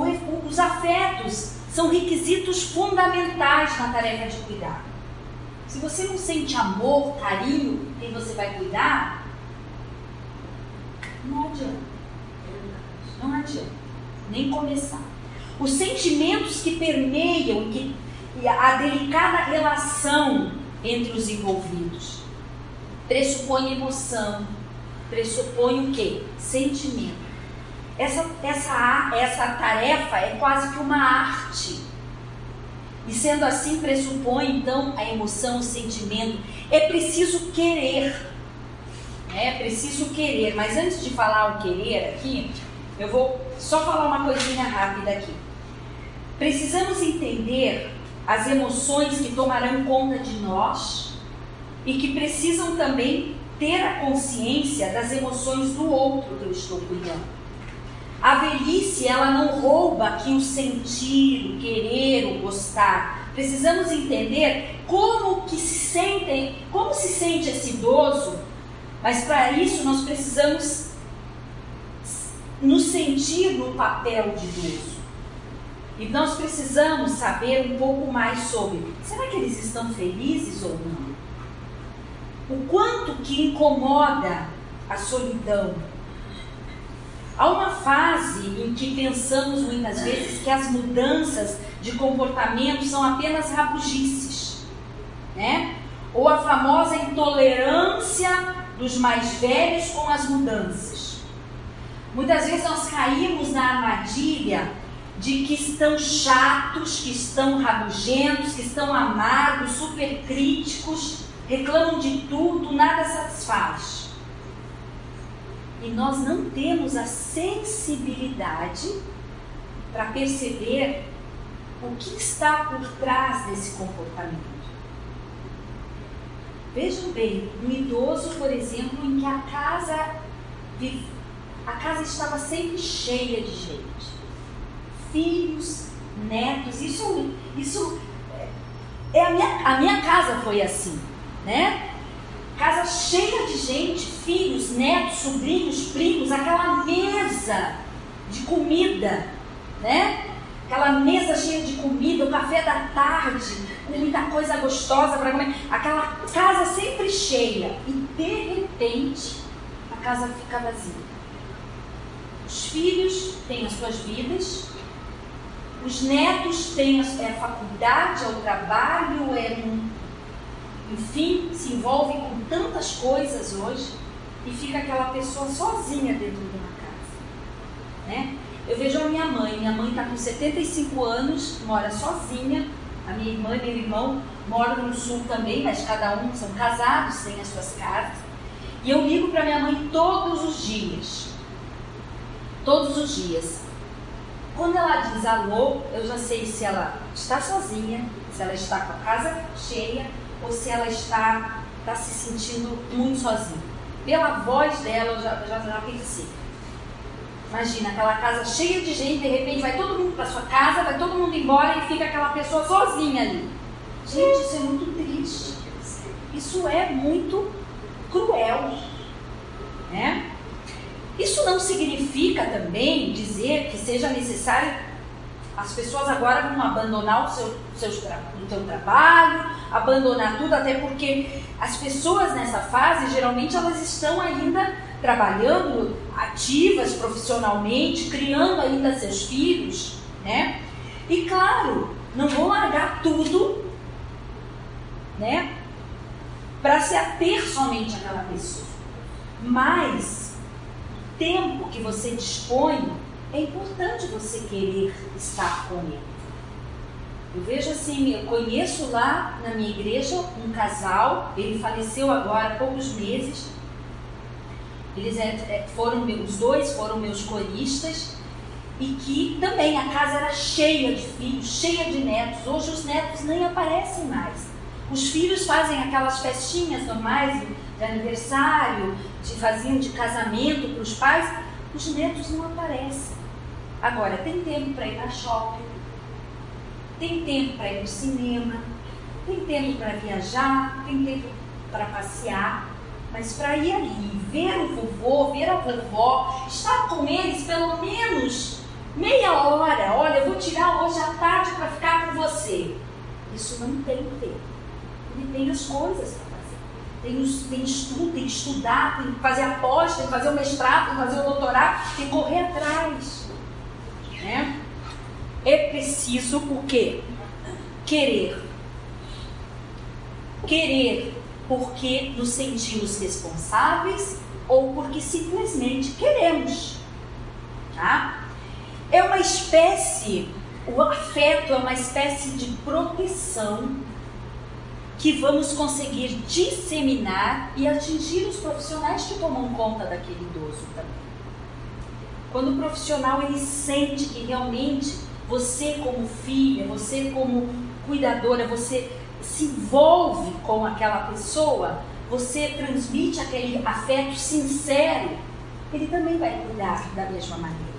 os afetos são requisitos fundamentais na tarefa de cuidar. Se você não sente amor, carinho, quem você vai cuidar, não adianta. Não adianta. Nem começar. Os sentimentos que permeiam que, a delicada relação entre os envolvidos pressupõe emoção, pressupõe o quê? Sentimento. Essa, essa, essa tarefa é quase que uma arte. E sendo assim, pressupõe então a emoção, o sentimento. É preciso querer. Né? É preciso querer. Mas antes de falar o querer aqui, eu vou só falar uma coisinha rápida aqui. Precisamos entender as emoções que tomarão conta de nós e que precisam também ter a consciência das emoções do outro que eu estou cuidando. A velhice, ela não rouba aqui o sentir, o querer, o gostar. Precisamos entender como que se sentem, como se sente esse idoso, mas para isso nós precisamos nos sentir no papel de idoso. E nós precisamos saber um pouco mais sobre, será que eles estão felizes ou não? O quanto que incomoda a solidão, Há uma fase em que pensamos muitas vezes que as mudanças de comportamento são apenas rabugices, né? Ou a famosa intolerância dos mais velhos com as mudanças. Muitas vezes nós caímos na armadilha de que estão chatos, que estão rabugentos, que estão amargos, super críticos, reclamam de tudo, nada satisfaz. E nós não temos a sensibilidade para perceber o que está por trás desse comportamento. Vejam bem, um idoso, por exemplo, em que a casa, a casa estava sempre cheia de gente. Filhos, netos, isso, isso é a minha, a minha casa foi assim, né? Casa cheia de gente, filhos, netos, sobrinhos, primos, aquela mesa de comida, né? Aquela mesa cheia de comida, o café da tarde, muita coisa gostosa para comer. Aquela casa sempre cheia. E de repente, a casa fica vazia. Os filhos têm as suas vidas, os netos têm a, é faculdade, é o trabalho, é um, enfim, se envolvem com tantas coisas hoje e fica aquela pessoa sozinha dentro de uma casa. Né? Eu vejo a minha mãe, minha mãe está com 75 anos, mora sozinha, a minha irmã e meu irmão moram no sul também, mas cada um são casados, têm as suas casas. E eu ligo para minha mãe todos os dias. Todos os dias. Quando ela diz alô, eu já sei se ela está sozinha, se ela está com a casa cheia ou se ela está, está se sentindo muito sozinha. Pela voz dela, eu já, já, já pensei. Imagina, aquela casa cheia de gente, de repente vai todo mundo para sua casa, vai todo mundo embora e fica aquela pessoa sozinha ali. Gente, isso é muito triste. Isso é muito cruel. Né? Isso não significa também dizer que seja necessário as pessoas agora vão abandonar o seu, seu, o seu trabalho, abandonar tudo, até porque as pessoas nessa fase geralmente elas estão ainda trabalhando ativas profissionalmente, criando ainda seus filhos, né? E claro, não vou largar tudo, né? Para se ater somente àquela pessoa. Mas tempo que você dispõe, é importante você querer estar com ele. Eu vejo assim, eu conheço lá na minha igreja um casal, ele faleceu agora há poucos meses. Eles é, é, foram os dois foram meus coristas e que também a casa era cheia de filhos, cheia de netos. Hoje os netos nem aparecem mais. Os filhos fazem aquelas festinhas normais de aniversário, de faziam de casamento para os pais, os netos não aparecem. Agora, tem tempo para ir para shopping, tem tempo para ir no cinema, tem tempo para viajar, tem tempo para passear, mas para ir ali, ver o vovô, ver a vovó, estar com eles pelo menos meia hora. Olha, eu vou tirar hoje à tarde para ficar com você. Isso não tem tempo. Ele tem as coisas tem, tem estudo, tem que estudar, tem que fazer a pós, tem que fazer o mestrado, tem que fazer o doutorado, tem que correr atrás. Né? É preciso o quê? Querer. Querer porque nos sentimos responsáveis ou porque simplesmente queremos. Tá? É uma espécie, o afeto é uma espécie de proteção que vamos conseguir disseminar e atingir os profissionais que tomam conta daquele idoso também. Quando o profissional ele sente que realmente você como filha, você como cuidadora, você se envolve com aquela pessoa, você transmite aquele afeto sincero, ele também vai cuidar da mesma maneira.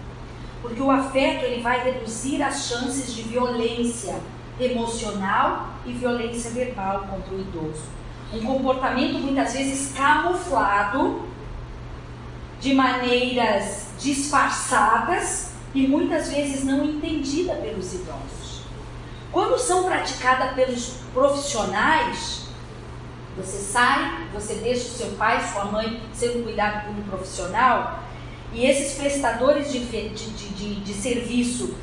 Porque o afeto ele vai reduzir as chances de violência emocional e violência verbal contra o idoso. Um comportamento muitas vezes camuflado de maneiras disfarçadas e muitas vezes não entendida pelos idosos. Quando são praticadas pelos profissionais, você sai, você deixa o seu pai, sua mãe sendo cuidado por um profissional, e esses prestadores de, de, de, de serviço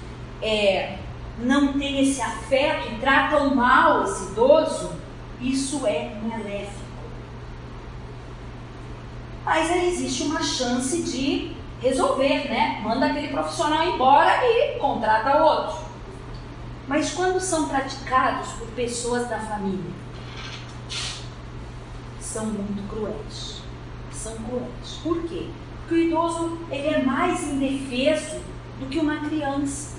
é, não tem esse afeto e tratam mal esse idoso, isso é maléfico. Mas aí existe uma chance de resolver, né? Manda aquele profissional embora e contrata outro. Mas quando são praticados por pessoas da família, são muito cruéis. São cruéis. Por quê? que o idoso ele é mais indefeso do que uma criança.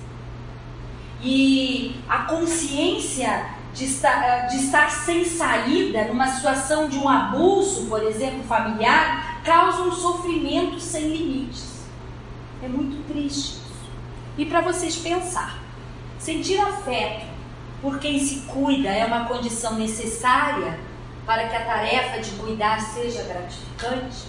E a consciência de estar, eh, de estar sem saída numa situação de um abuso, por exemplo, familiar, causa um sofrimento sem limites. É muito triste isso. E para vocês pensar, sentir afeto por quem se cuida é uma condição necessária para que a tarefa de cuidar seja gratificante?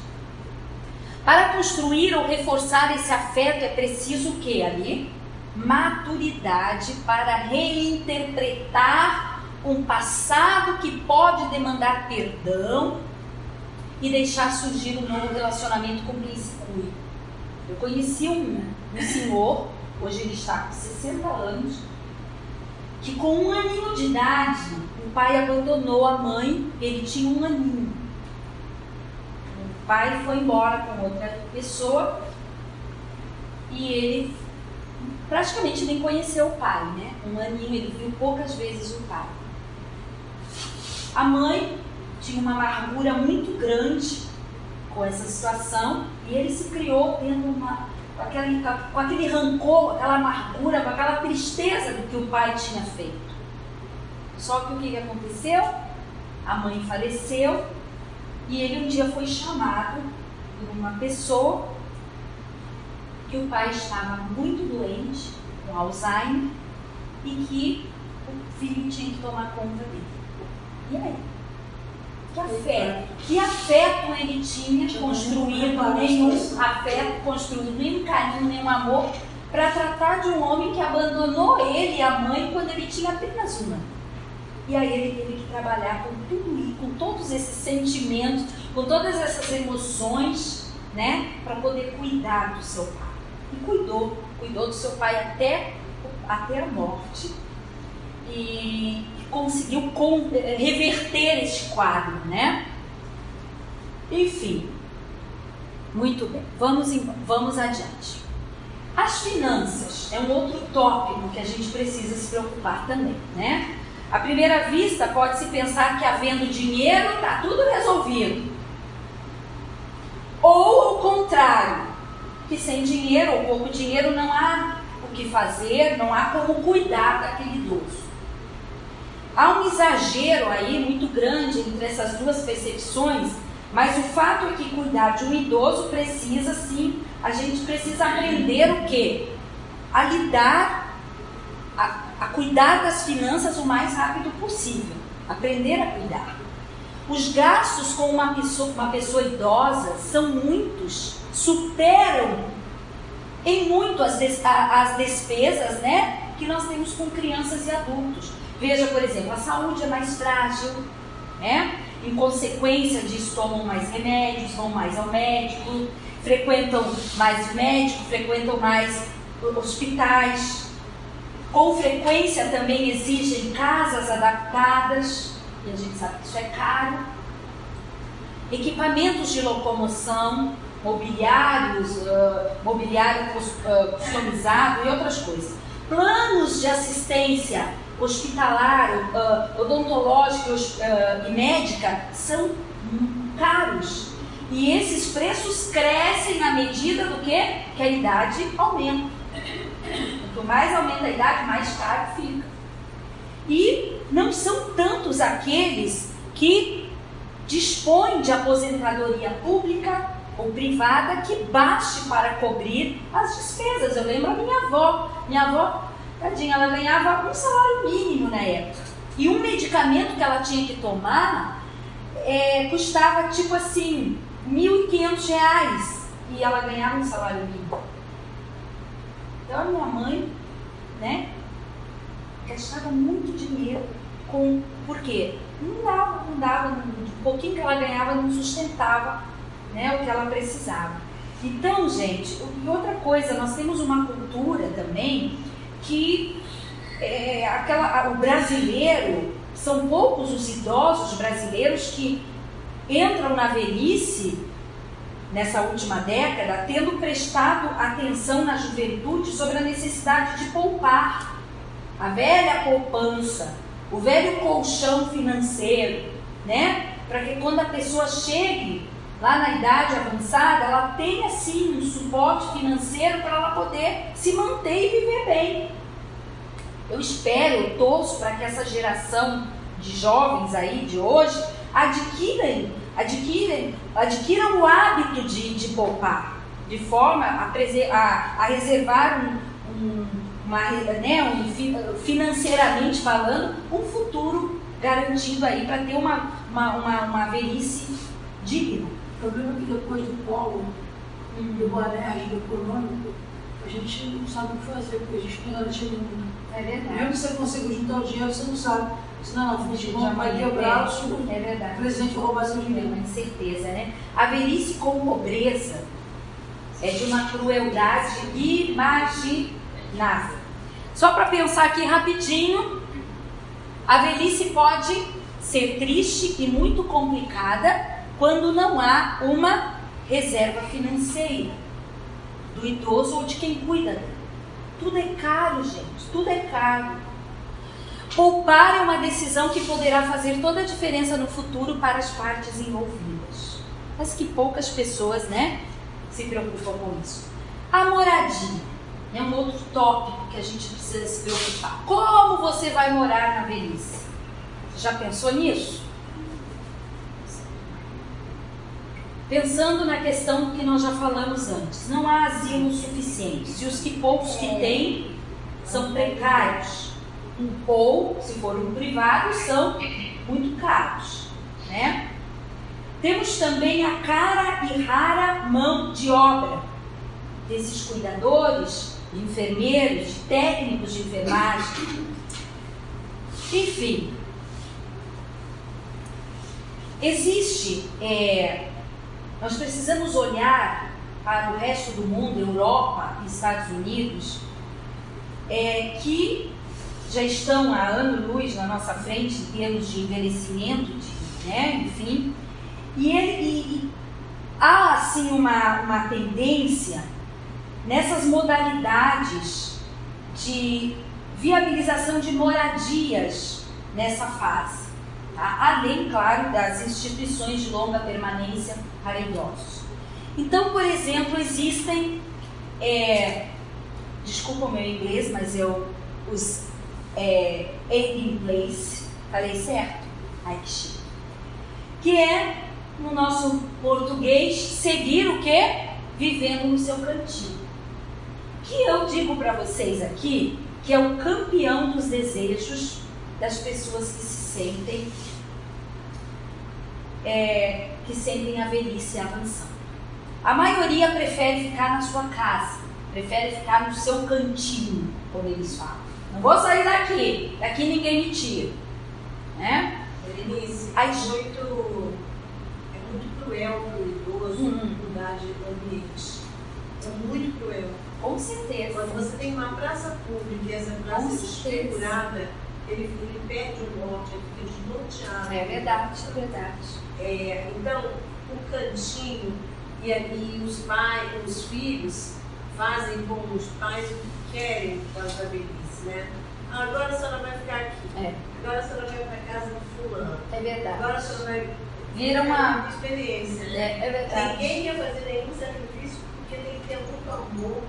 Para construir ou reforçar esse afeto é preciso o que ali? Maturidade para reinterpretar um passado que pode demandar perdão e deixar surgir um novo relacionamento com quem cuida. Eu conheci um, um senhor, hoje ele está com 60 anos, que com um aninho de idade, o pai abandonou a mãe, ele tinha um aninho. O pai foi embora com outra pessoa e ele praticamente nem conheceu o pai, né? Um aninho, ele viu poucas vezes o pai. A mãe tinha uma amargura muito grande com essa situação e ele se criou tendo uma com aquele, com aquele rancor, aquela amargura, com aquela tristeza do que o pai tinha feito. Só que o que, que aconteceu? A mãe faleceu e ele um dia foi chamado por uma pessoa que o pai estava muito doente, com Alzheimer, e que o filho tinha que tomar conta dele. E aí? Que afeto, que afeto ele tinha construído, nenhum afeto construído, nenhum carinho, nenhum amor, para tratar de um homem que abandonou ele e a mãe quando ele tinha apenas uma. E aí ele teve que trabalhar com tudo com todos esses sentimentos, com todas essas emoções, né, para poder cuidar do seu pai. E cuidou, cuidou do seu pai até, até a morte. E conseguiu eh, reverter este quadro, né? Enfim, muito bem, vamos, vamos adiante. As finanças é um outro tópico que a gente precisa se preocupar também, né? À primeira vista, pode-se pensar que havendo dinheiro está tudo resolvido. Ou ao contrário, que sem dinheiro ou pouco dinheiro não há o que fazer, não há como cuidar daquele idoso. Há um exagero aí muito grande entre essas duas percepções, mas o fato é que cuidar de um idoso precisa sim, a gente precisa aprender o quê? A lidar, a, a cuidar das finanças o mais rápido possível. Aprender a cuidar. Os gastos com uma pessoa, uma pessoa idosa são muitos, superam em muito as, des, as despesas né, que nós temos com crianças e adultos. Veja, por exemplo, a saúde é mais frágil, né? Em consequência disso, tomam mais remédios, vão mais ao médico, frequentam mais médico, frequentam mais hospitais. Com frequência também exigem casas adaptadas, e a gente sabe que isso é caro. Equipamentos de locomoção, mobiliários, uh, mobiliário uh, customizado e outras coisas. Planos de assistência hospitalar, uh, odontológica uh, e médica são caros. E esses preços crescem na medida do que? Que a idade aumenta. Quanto mais aumenta a idade, mais caro fica. E não são tantos aqueles que dispõem de aposentadoria pública ou privada que baste para cobrir as despesas. Eu lembro a minha avó. Minha avó Tadinha, ela ganhava um salário mínimo na época. E um medicamento que ela tinha que tomar é, custava tipo assim, 1.500 reais. E ela ganhava um salário mínimo. Então a minha mãe, né, gastava muito dinheiro com. Por quê? Não dava, não dava, o pouquinho que ela ganhava não sustentava né, o que ela precisava. Então, gente, e outra coisa, nós temos uma cultura que é, aquela, o brasileiro, são poucos os idosos brasileiros que entram na velhice nessa última década, tendo prestado atenção na juventude sobre a necessidade de poupar, a velha poupança, o velho colchão financeiro, né? Para que quando a pessoa chegue lá na idade avançada, ela tenha sim um suporte financeiro para ela poder se manter e viver bem. Eu espero, eu torço para que essa geração de jovens aí de hoje adquirem, adquirem, adquiram o hábito de, de poupar, de forma a, a, a reservar um, um, uma, né, um, financeiramente falando, um futuro garantido aí para ter uma, uma, uma, uma velhice digna. O problema é que depois do polo, do do econômico, a gente não sabe o que fazer, porque a gente não garantia nenhuma. É verdade. Mesmo que você consiga juntar o dinheiro, você não sabe. Senão, frente de vai quebrar o é verdade. o presidente vai roubar seu dinheiro. Com certeza, né? A velhice com pobreza é de uma crueldade imaginável. Só para pensar aqui rapidinho, a velhice pode ser triste e muito complicada quando não há uma reserva financeira do idoso ou de quem cuida. Tudo é caro, gente, tudo é caro. Poupar é uma decisão que poderá fazer toda a diferença no futuro para as partes envolvidas. Mas que poucas pessoas, né, se preocupam com isso. A moradia é um outro tópico que a gente precisa se preocupar. Como você vai morar na velhice? Já pensou nisso? Pensando na questão que nós já falamos antes, não há asilos suficientes e os que poucos que têm são precários. Ou, se for um privado, são muito caros, né? Temos também a cara e rara mão de obra desses cuidadores de enfermeiros, de técnicos de enfermagem. Enfim, existe, é, nós precisamos olhar para o resto do mundo, Europa e Estados Unidos, é, que já estão há ano-luz na nossa frente em termos de envelhecimento, de, né, enfim, e, ele, e há assim uma, uma tendência nessas modalidades de viabilização de moradias nessa fase. Tá? Além, claro, das instituições de longa permanência para idosos. Então, por exemplo, existem. É, desculpa o meu inglês, mas eu. Os é, in place, falei certo? Ai que chique. Que é, no nosso português, seguir o que? Vivendo no seu cantinho que eu digo para vocês aqui que é o campeão dos desejos das pessoas que se sentem é, que sentem a velhice avançando. A maioria prefere ficar na sua casa, prefere ficar no seu cantinho, como eles falam. Não vou sair daqui, daqui ninguém me tira. Né? Berenice, é muito, é muito cruel para o idoso uhum. mudar de ambiente. É muito cruel. Com certeza. Quando você tem uma praça pública e essa praça é desfigurada, ele, ele perde o norte, ele fica desnorteado. É verdade, é verdade. É, então, o cantinho e, e os pais, os filhos fazem como os pais o que querem com a velhice, né? Ah, agora a senhora vai ficar aqui. É. Agora a senhora vai para casa do fulano. É verdade. Agora a senhora vai. Vira uma experiência. Né? É, é verdade. Ninguém quer fazer nenhum sacrifício porque tem que ter muito amor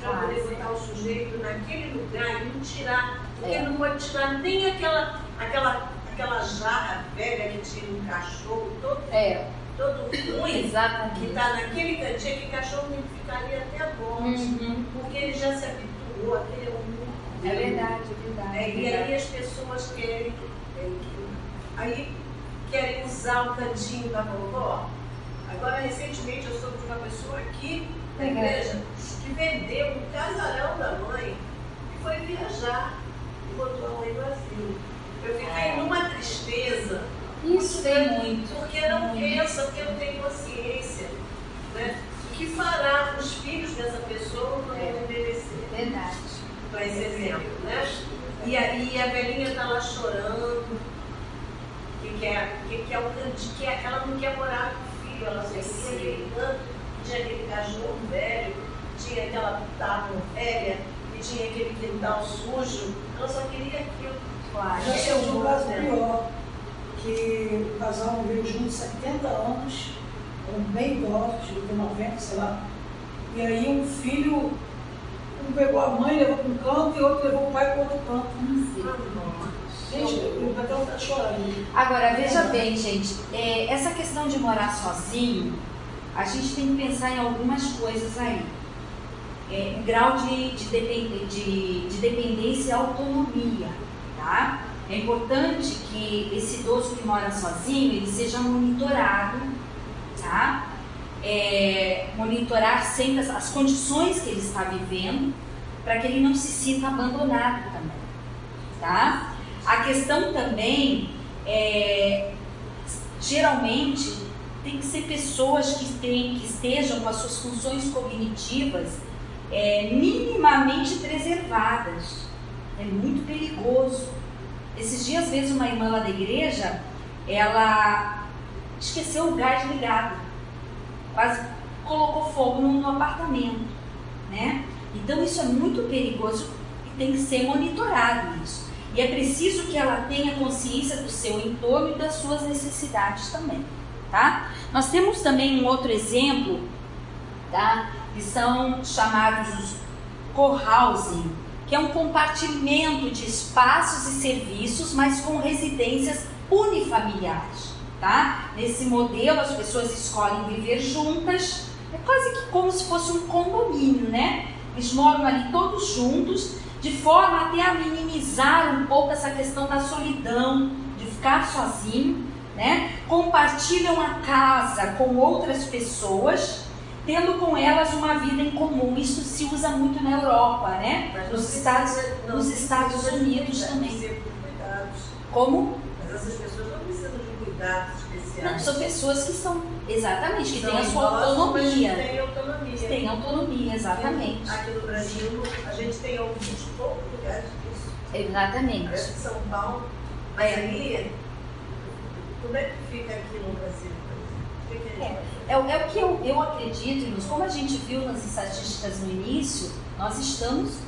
para poder botar o sujeito naquele lugar e não tirar, porque é. não pode tirar nem aquela, aquela, aquela jarra velha que tira um cachorro todo, é. todo ruim, Exatamente. que está naquele cantinho, que cachorro tem que ficar ali até a morte, uhum. porque ele já se habituou, aquele é um é verdade, é verdade. É, e aí as pessoas querem, aí querem usar o cantinho da vovó. Agora, recentemente, eu soube de uma pessoa aqui na igreja que vendeu um casarão da mãe e foi viajar e botou a mãe asilo. Eu fiquei numa tristeza. Isso tem muito. Porque não pensa, porque não tem consciência. Né? O que fará os filhos dessa pessoa quando é. envelhecer? Verdade. Para esse exemplo, né? E aí a velhinha está lá chorando, que quer, que quer o que ela não quer morar com o filho, ela só aquele canto, tinha aquele cachorro velho tinha aquela tábua velha e tinha aquele quintal sujo, ela só queria aquilo. Claro. Já teve um caso pior, que o casal veio junto 70 anos, eram bem idosos, de ter 90, sei lá. E aí um filho, um pegou a mãe, levou para um canto e outro levou o pai para outro canto. Gente, eu até vontade de chorar. Agora, veja bem, gente, é, essa questão de morar sozinho, a gente tem que pensar em algumas coisas aí. É, grau de, de, depend, de, de dependência e autonomia, tá? É importante que esse idoso que mora sozinho, ele seja monitorado, tá? É, monitorar sempre as, as condições que ele está vivendo, para que ele não se sinta abandonado também, tá? A questão também é, geralmente tem que ser pessoas que, tem, que estejam com as suas funções cognitivas é, minimamente preservadas. É muito perigoso. Esses dias mesmo uma irmã lá da igreja, ela esqueceu o gás ligado. Quase colocou fogo no, no apartamento. Né? Então isso é muito perigoso e tem que ser monitorado isso. E é preciso que ela tenha consciência do seu entorno e das suas necessidades também, tá? Nós temos também um outro exemplo, tá? Que são chamados os co-housing, que é um compartimento de espaços e serviços, mas com residências unifamiliares, tá? Nesse modelo as pessoas escolhem viver juntas, é quase que como se fosse um condomínio, né? Eles moram ali todos juntos de forma até a minimizar um pouco essa questão da solidão, de ficar sozinho, né? Compartilham a casa com outras pessoas, tendo com elas uma vida em comum. Isso se usa muito na Europa, né? Nos Estados, nos Estados Unidos também. Como? Mas essas pessoas não precisam de cuidados especiais. Não, são pessoas que são, exatamente, que têm a sua autonomia. Têm autonomia. Tem autonomia, exatamente. Aqui no Brasil, a gente tem alguns poucos lugares disso. Exatamente. São Paulo. Mas aí, como é que fica aqui no Brasil? O que É, é, o- é o que eu, eu acredito, Ilus, como a gente viu nas estatísticas no início, nós estamos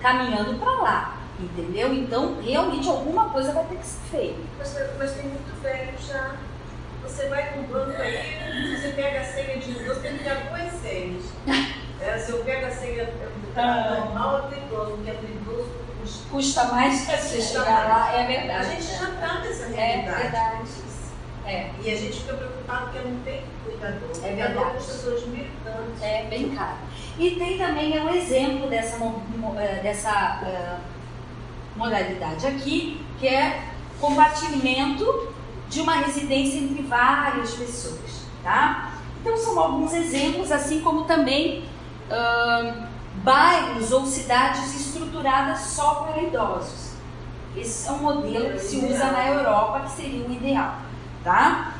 caminhando para lá, entendeu? Então, realmente, alguma coisa vai ter que ser feita. Mas, mas tem muito velho já. Você vai no banco aí, você pega a senha de idoso, tem que ter duas senhas. É, se eu pego a senha Ah. normal, é do idoso, porque é do idoso custa. Mais para você chegar lá, é A verdade. gente já está nessa É realidade. verdade. É, E a gente fica preocupado porque não tem cuidador. É verdade. custa dois mil tantos. é bem caro. E tem também é um exemplo dessa, eh, dessa ah, modalidade aqui, que é compartilhamento de uma residência entre várias pessoas, tá? Então são alguns exemplos, assim como também ahn, bairros ou cidades estruturadas só para idosos. Esse é um modelo que se usa na Europa, que seria o ideal, tá?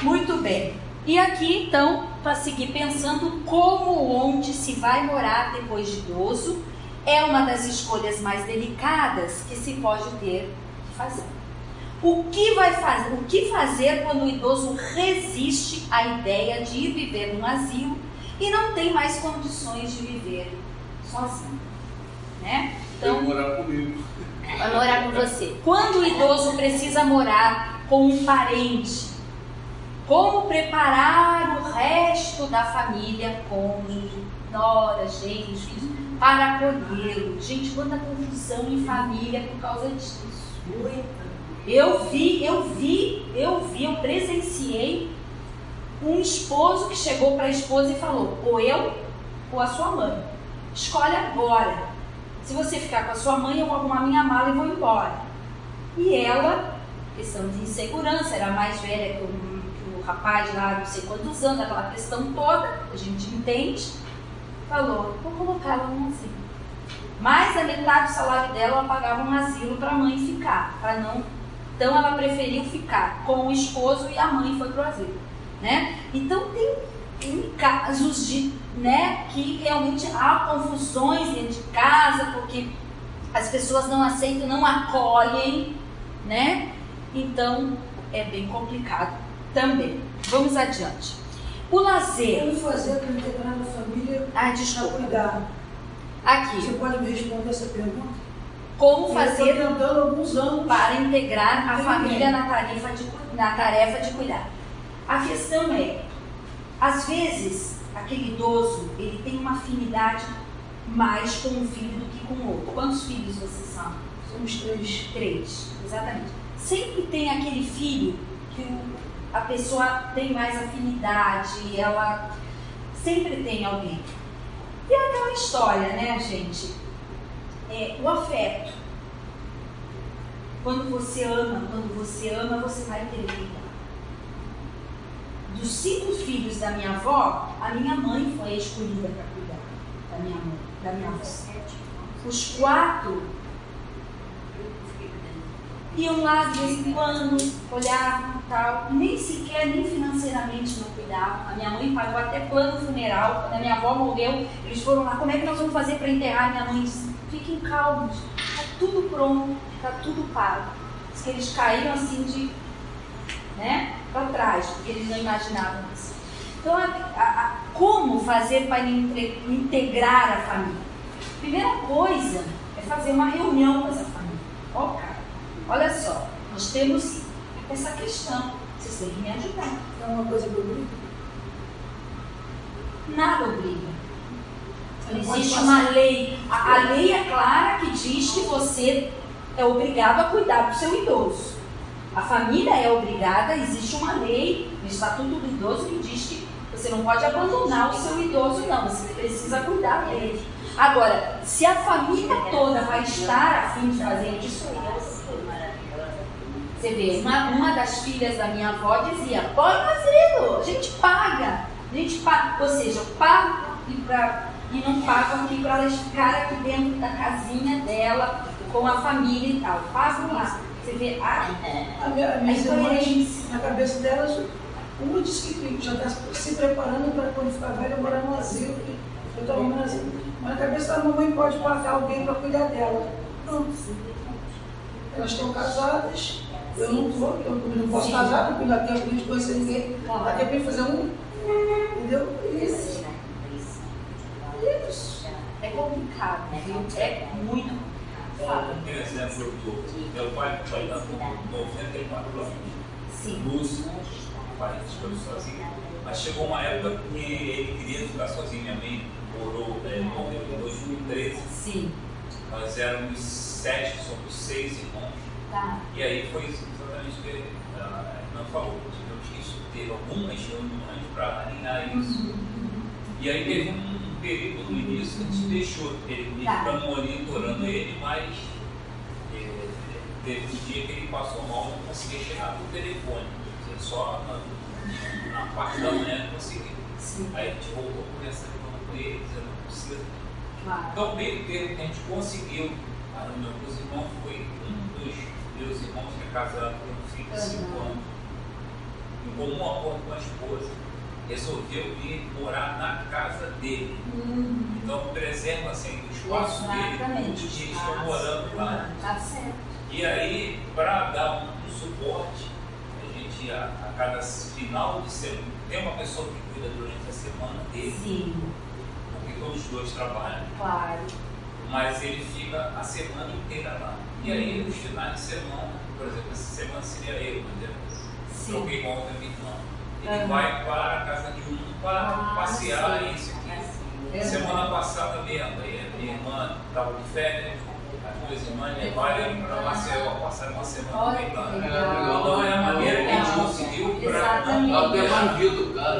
Muito bem. E aqui, então, para seguir pensando como onde se vai morar depois de idoso, é uma das escolhas mais delicadas que se pode ter que fazer. O que vai fazer? O que fazer quando o idoso resiste à ideia de ir viver num asilo e não tem mais condições de viver sozinho, né? Então, morar comigo. vai morar com você. Quando o idoso precisa morar com um parente, como preparar o resto da família, cônjuge, nora, gente, filhos, para acolhê-lo? Gente, quanta confusão em família por causa disso. Eu vi, eu vi, eu vi, eu presenciei um esposo que chegou para a esposa e falou: ou eu ou a sua mãe. Escolhe agora. Se você ficar com a sua mãe, eu vou arrumar minha mala e vou embora. E ela, questão de insegurança, era mais velha que o, que o rapaz lá, não sei quantos anos, aquela questão toda, a gente entende, falou: vou colocar ela num asilo. Mais da metade do salário dela ela pagava um asilo para a mãe ficar, para não então ela preferiu ficar com o esposo e a mãe foi pro asilo, né? Então tem, tem casos de, né, que realmente há confusões dentro de casa porque as pessoas não aceitam, não acolhem, né? Então é bem complicado também. Vamos adiante. O lazer. Como fazer para integrar na família Ah, desculpa. cuidar? Aqui. Você pode me responder essa pergunta? Como fazer alguns anos. para integrar a família na tarefa de, na tarefa de cuidar. A questão é, às vezes, aquele idoso, ele tem uma afinidade mais com um filho do que com o outro. Quantos filhos vocês são? Somos três. Três, exatamente. Sempre tem aquele filho que a pessoa tem mais afinidade, ela sempre tem alguém. E é aquela história, né, gente? É, o afeto. Quando você ama, quando você ama, você vai querer cuidar. Dos cinco filhos da minha avó, a minha mãe foi escolhida para cuidar da minha mãe, da minha avó. Os quatro iam lá de vez em quando, olhavam tal, nem sequer, nem financeiramente não cuidavam. A minha mãe pagou até plano funeral, quando a minha avó morreu, eles foram lá, como é que nós vamos fazer para enterrar? Minha mãe fiquem calmos, está tudo pronto, está tudo pago. Diz que eles caíram assim de, né, para trás, porque eles não imaginavam isso. Então, a, a, como fazer para integrar a família? Primeira coisa é fazer uma reunião com essa família. Ó, oh, cara, olha só, nós temos essa questão. Vocês têm que me ajudar. É uma coisa que obriga? Nada obriga. Existe uma lei. A, a lei é clara que diz que você é obrigado a cuidar do seu idoso. A família é obrigada, existe uma lei no Estatuto do Idoso que diz que você não pode abandonar o seu idoso, não. Você precisa cuidar dele. Agora, se a família toda vai estar a fim de fazer isso, você vê, uma, uma das filhas da minha avó dizia, pode fazer, a gente paga. A gente paga, ou seja, eu pago e, pra, e não pago aqui para elas ficarem aqui dentro da casinha dela, com a família e tal. Pago lá. Você vê a, a, minha, a minha na cabeça delas uma disse que já está se preparando para quando ficar velha morar no asilo, eu estou no asilo. Mas na cabeça da mamãe pode pagar alguém para cuidar dela. Não. Elas estão casadas, eu não estou, eu não posso Sim. casar, porque ainda tenho de conhecer ninguém. Dá tempo de fazer um. Entendeu? Isso. Isso. É complicado, viu? É muito complicado. Tem exemplo do meu pai, que vai dar 94 anos. Sim. Lúcio, pai escolheu sozinho. Mas chegou uma época que ele queria ficar sozinho. Minha mãe morou, é, morreu em 2013. Sim. Nós éramos sete, somos seis irmãos. Tá. E aí foi exatamente o que a irmã falou. Tivemos que ter algumas reuniões para alinhar isso. Uhum. E aí teve um período no início a gente deixou ele, tá. para monitorando ele, mas é, teve um dia que ele passou mal, não conseguia chegar no telefone só na, na parte da manhã que consegui. Aí a gente voltou a conversar com ele, dizendo não precisa. Claro. Então, meio termo que a gente conseguiu, a reunião com os irmãos foi um dos meus irmãos que é casado com um filho de 5 uhum. anos, em comum acordo com a esposa, resolveu vir morar na casa dele. Uhum. Então, preserva assim, o espaço Exatamente. dele, onde eles estão morando lá. Tá certo. E aí, para dar um, um suporte, que a, a cada final de semana tem uma pessoa que cuida durante a semana dele. Sim. Porque todos os dois trabalham. Claro. Mas ele fica a semana inteira lá. E aí, nos finais de semana, por exemplo, essa semana seria eu, exemplo. Sim. Troquei com outra irmã. Ele uhum. vai para a casa de um para ah, passear sim. isso aqui. É semana passada mesmo, aí a minha irmã estava de férias duas irmãs levaram para Maceió, passaram uma semana também lá. Então é a maneira que a gente conseguiu para não,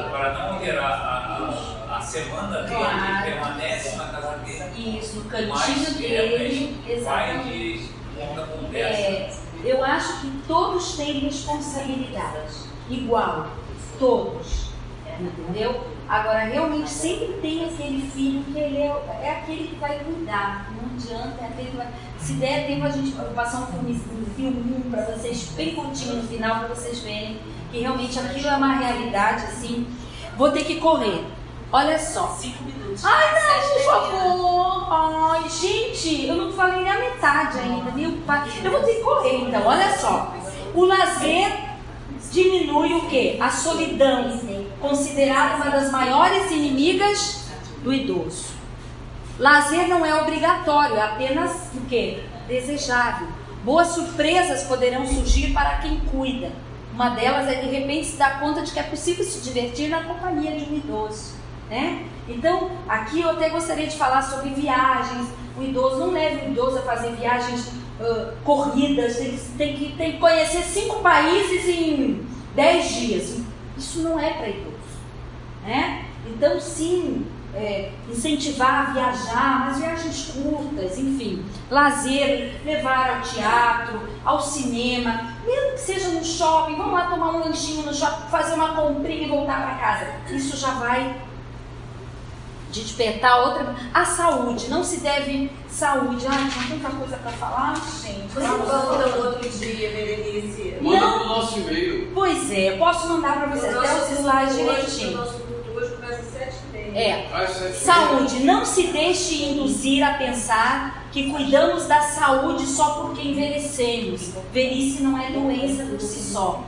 para não ter a, a, a semana dele, claro. permanece na casa dele. Isso, no cantinho dele. Vai de conta conversa. É, eu acho que todos têm responsabilidade, igual, todos, entendeu? Agora, realmente sempre tem aquele filho que ele é, é aquele que vai cuidar, não adianta, é aquele que vai se der tempo, a gente vai passar um filme, um filme para vocês, bem curtinho no final, para vocês verem que realmente aquilo é uma realidade, assim. Vou ter que correr. Olha só. Cinco minutos. Ai, não, por favor. Ai, gente, eu não falei nem a metade ainda. Eu vou ter que correr, então. Olha só. O lazer diminui o quê? A solidão, considerada uma das maiores inimigas do idoso. Lazer não é obrigatório, é apenas o que? Desejável. Boas surpresas poderão surgir para quem cuida. Uma delas é de repente se dar conta de que é possível se divertir na companhia de um idoso. Né? Então, aqui eu até gostaria de falar sobre viagens. O idoso não leva o idoso a fazer viagens uh, corridas, ele tem que, tem que conhecer cinco países em dez dias. Isso não é para idoso. Né? Então, sim, é, incentivar a viajar, mas viagens curtas, enfim, lazer, levar ao teatro, ao cinema, mesmo que seja no shopping, vamos lá tomar um lanchinho no shopping, fazer uma comprinha e voltar para casa. Isso já vai despertar outra. A saúde, não se deve. Saúde, ai, tem tanta coisa para falar, gente. Você manda outro dia, Berenice. Manda pro nosso e-mail. Pois é, posso mandar para vocês até os slides direitinho. Nosso culto hoje começa às sete e meia. É. Às sete Saúde, não se deixe induzir a pensar que cuidamos da saúde só porque envelhecemos. Velhice não é doença por si só.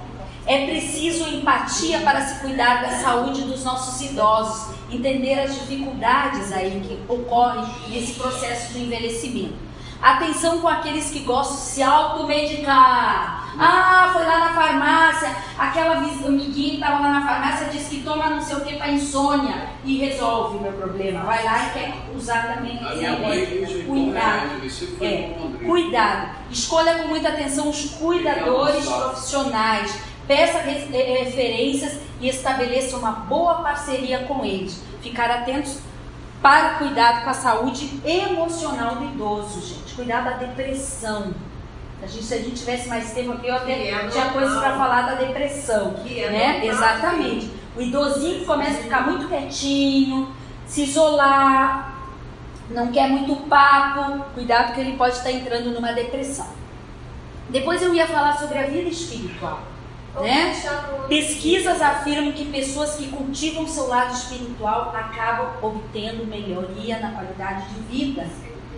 É preciso empatia para se cuidar da saúde dos nossos idosos, entender as dificuldades aí que ocorrem nesse processo de envelhecimento. Atenção com aqueles que gostam de se automedicar. Ah, foi lá na farmácia, aquela amiguinha que estava lá na farmácia disse que toma não sei o que para insônia e resolve o meu problema. Vai lá e quer usar também esse remédio. usa então Cuidado. você foi É, cuidado. Escolha com muita atenção os cuidadores profissionais. Peça re- referências e estabeleça uma boa parceria com eles. Ficar atentos para o cuidado com a saúde emocional do idoso, gente. Cuidar da depressão. A gente, se a gente tivesse mais tempo aqui, eu até é tinha coisas para falar da depressão. Que é né? normal. Exatamente. O idosinho começa a ficar muito quietinho, se isolar, não quer muito papo, cuidado que ele pode estar entrando numa depressão. Depois eu ia falar sobre a vida espiritual. Né? Pesquisas afirmam que pessoas que cultivam seu lado espiritual acabam obtendo melhoria na qualidade de vida.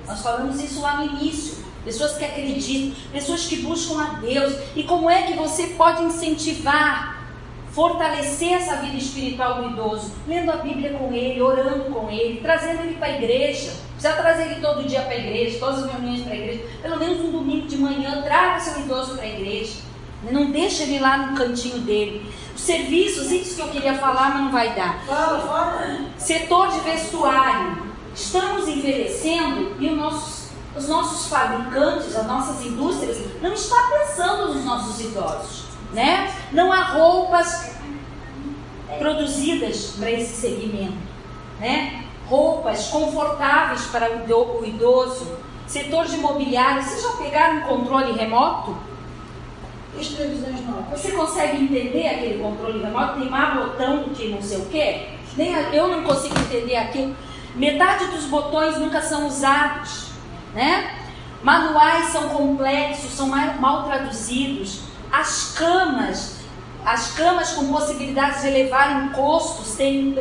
Nós falamos isso lá no início. Pessoas que acreditam, pessoas que buscam a Deus. E como é que você pode incentivar, fortalecer essa vida espiritual do idoso? Lendo a Bíblia com ele, orando com ele, trazendo ele para a igreja. Precisa trazer ele todo dia para a igreja, todas as reuniões para a igreja. Pelo menos um domingo de manhã, traga seu idoso para a igreja. Não deixa ele lá no cantinho dele. Os serviços, isso que eu queria falar, mas não vai dar. Fala, fala. Setor de vestuário. Estamos envelhecendo e os nossos, os nossos fabricantes, as nossas indústrias, não estão pensando nos nossos idosos. Né? Não há roupas produzidas para esse segmento. Né? Roupas confortáveis para o ido- o idoso. Setor de mobiliário. Vocês já pegaram um controle remoto? As? Você consegue entender aquele controle remoto? Tem mais botão que não sei o quê? Nem eu não consigo entender aquilo. Metade dos botões nunca são usados, né? Manuais são complexos, são mal, traduzidos. As camas, as camas com possibilidades de elevarem custos, têm,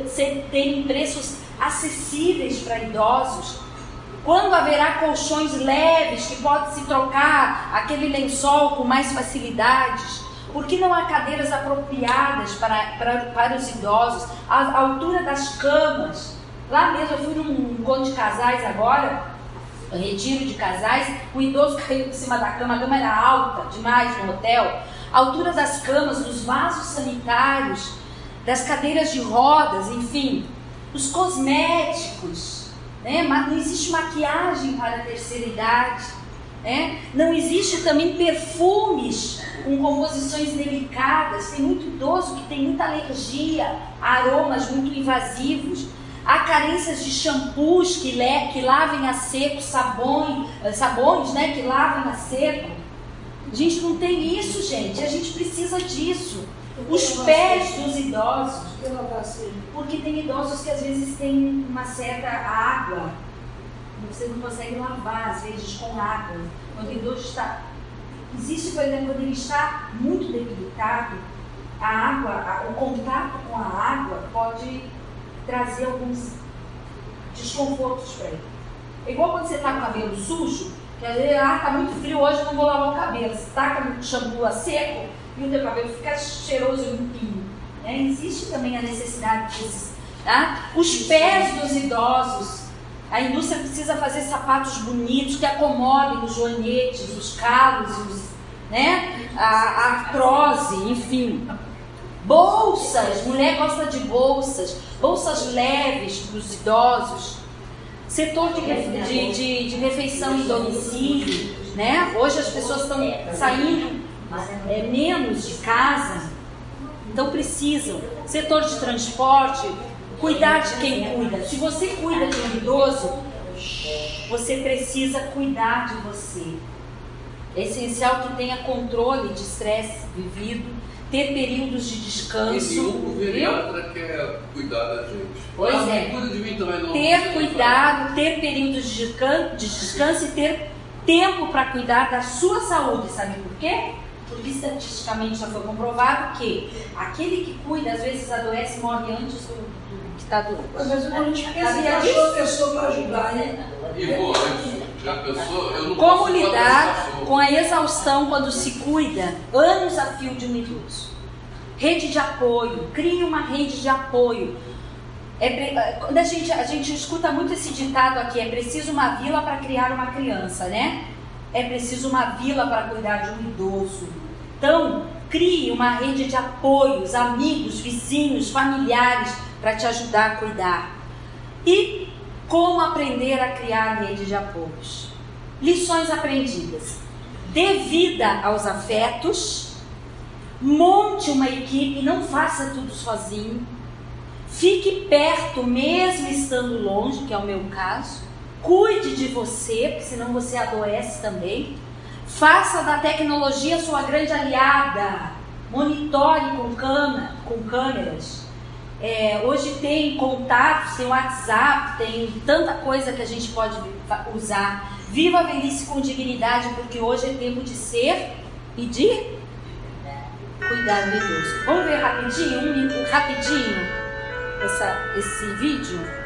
têm preços acessíveis para idosos. Quando haverá colchões leves que pode se trocar aquele lençol com mais facilidades? Por que não há cadeiras apropriadas para, para, para os idosos? A, a altura das camas. Lá mesmo, eu fui num encontro de casais agora, retiro de casais, o idoso *laughs* caiu por cima da cama, a cama era alta demais no hotel. A altura das camas, dos vasos sanitários, das cadeiras de rodas, enfim, os cosméticos, né? Não existe maquiagem para a terceira idade, né? não existe também perfumes com composições delicadas, tem muito idoso que tem muita alergia a aromas muito invasivos, há carências de shampoos que, le- que lavem a seco, sabões, eh, sabões né? que lavem a seco. A gente não tem isso, gente, a gente precisa disso. Os pés dos idosos, porque tem idosos que às vezes têm uma certa água, você não consegue lavar, às vezes, com água. Quando o idoso está. Existe, por exemplo, quando ele está muito debilitado, a água, a- o contato com a água pode trazer alguns desconfortos para ele. É igual quando você está com o cabelo sujo, que às vezes, ah, está muito frio hoje, não vou lavar o cabelo. Você taca no shampoo a seco e o teu cabelo fica cheiroso e limpinho. né? Existe também a necessidade desses. Tá? Os pés dos idosos. A indústria precisa fazer sapatos bonitos que acomodem os joanetes, os calos os, né? A, a artrose, enfim. Bolsas, mulher gosta de bolsas, bolsas leves para os idosos. Setor de, de, de, de refeição em domicílio, né? Hoje as pessoas estão saindo é, menos de casa, então precisam. Setor de transporte, cuidar de quem cuida. Se você cuida de um idoso, você precisa cuidar de você. É essencial que tenha controle de estresse vivido, ter períodos de descanso. E nenhum geriatra quer cuidar da gente. Pois ah, é. Cuida de mim também, não. Ter cuidado, ter períodos de descanso, de descanso e ter tempo para cuidar da sua saúde. Sabe por quê? Estatisticamente já foi comprovado que aquele que cuida às vezes adoece e morre antes do, do que está doente. Às vezes a gente pensa que achou a pessoa para ajudar, né? E vou antes. Já pensou? Eu não Como lidar com a exaustão quando se cuida anos a fio de um idoso? Rede de apoio, crie uma rede de apoio. É é, quando a gente, a gente escuta muito esse ditado aqui, é preciso uma vila para criar uma criança, né? É preciso uma vila para cuidar de um idoso. Então, crie uma rede de apoios, amigos, vizinhos, familiares para te ajudar a cuidar. E como aprender a criar rede de apoios? Lições aprendidas. Dê vida aos afetos, monte uma equipe, não faça tudo sozinho. Fique perto, mesmo estando longe, que é o meu caso. Cuide de você, porque senão você adoece também. Faça da tecnologia sua grande aliada. Monitore com, cama, com câmeras. É, hoje tem contatos, tem WhatsApp, tem tanta coisa que a gente pode usar. Viva a velhice com dignidade, porque hoje é tempo de ser e de cuidar do idoso. Vamos ver rapidinho, um minuto, rapidinho, essa, esse vídeo?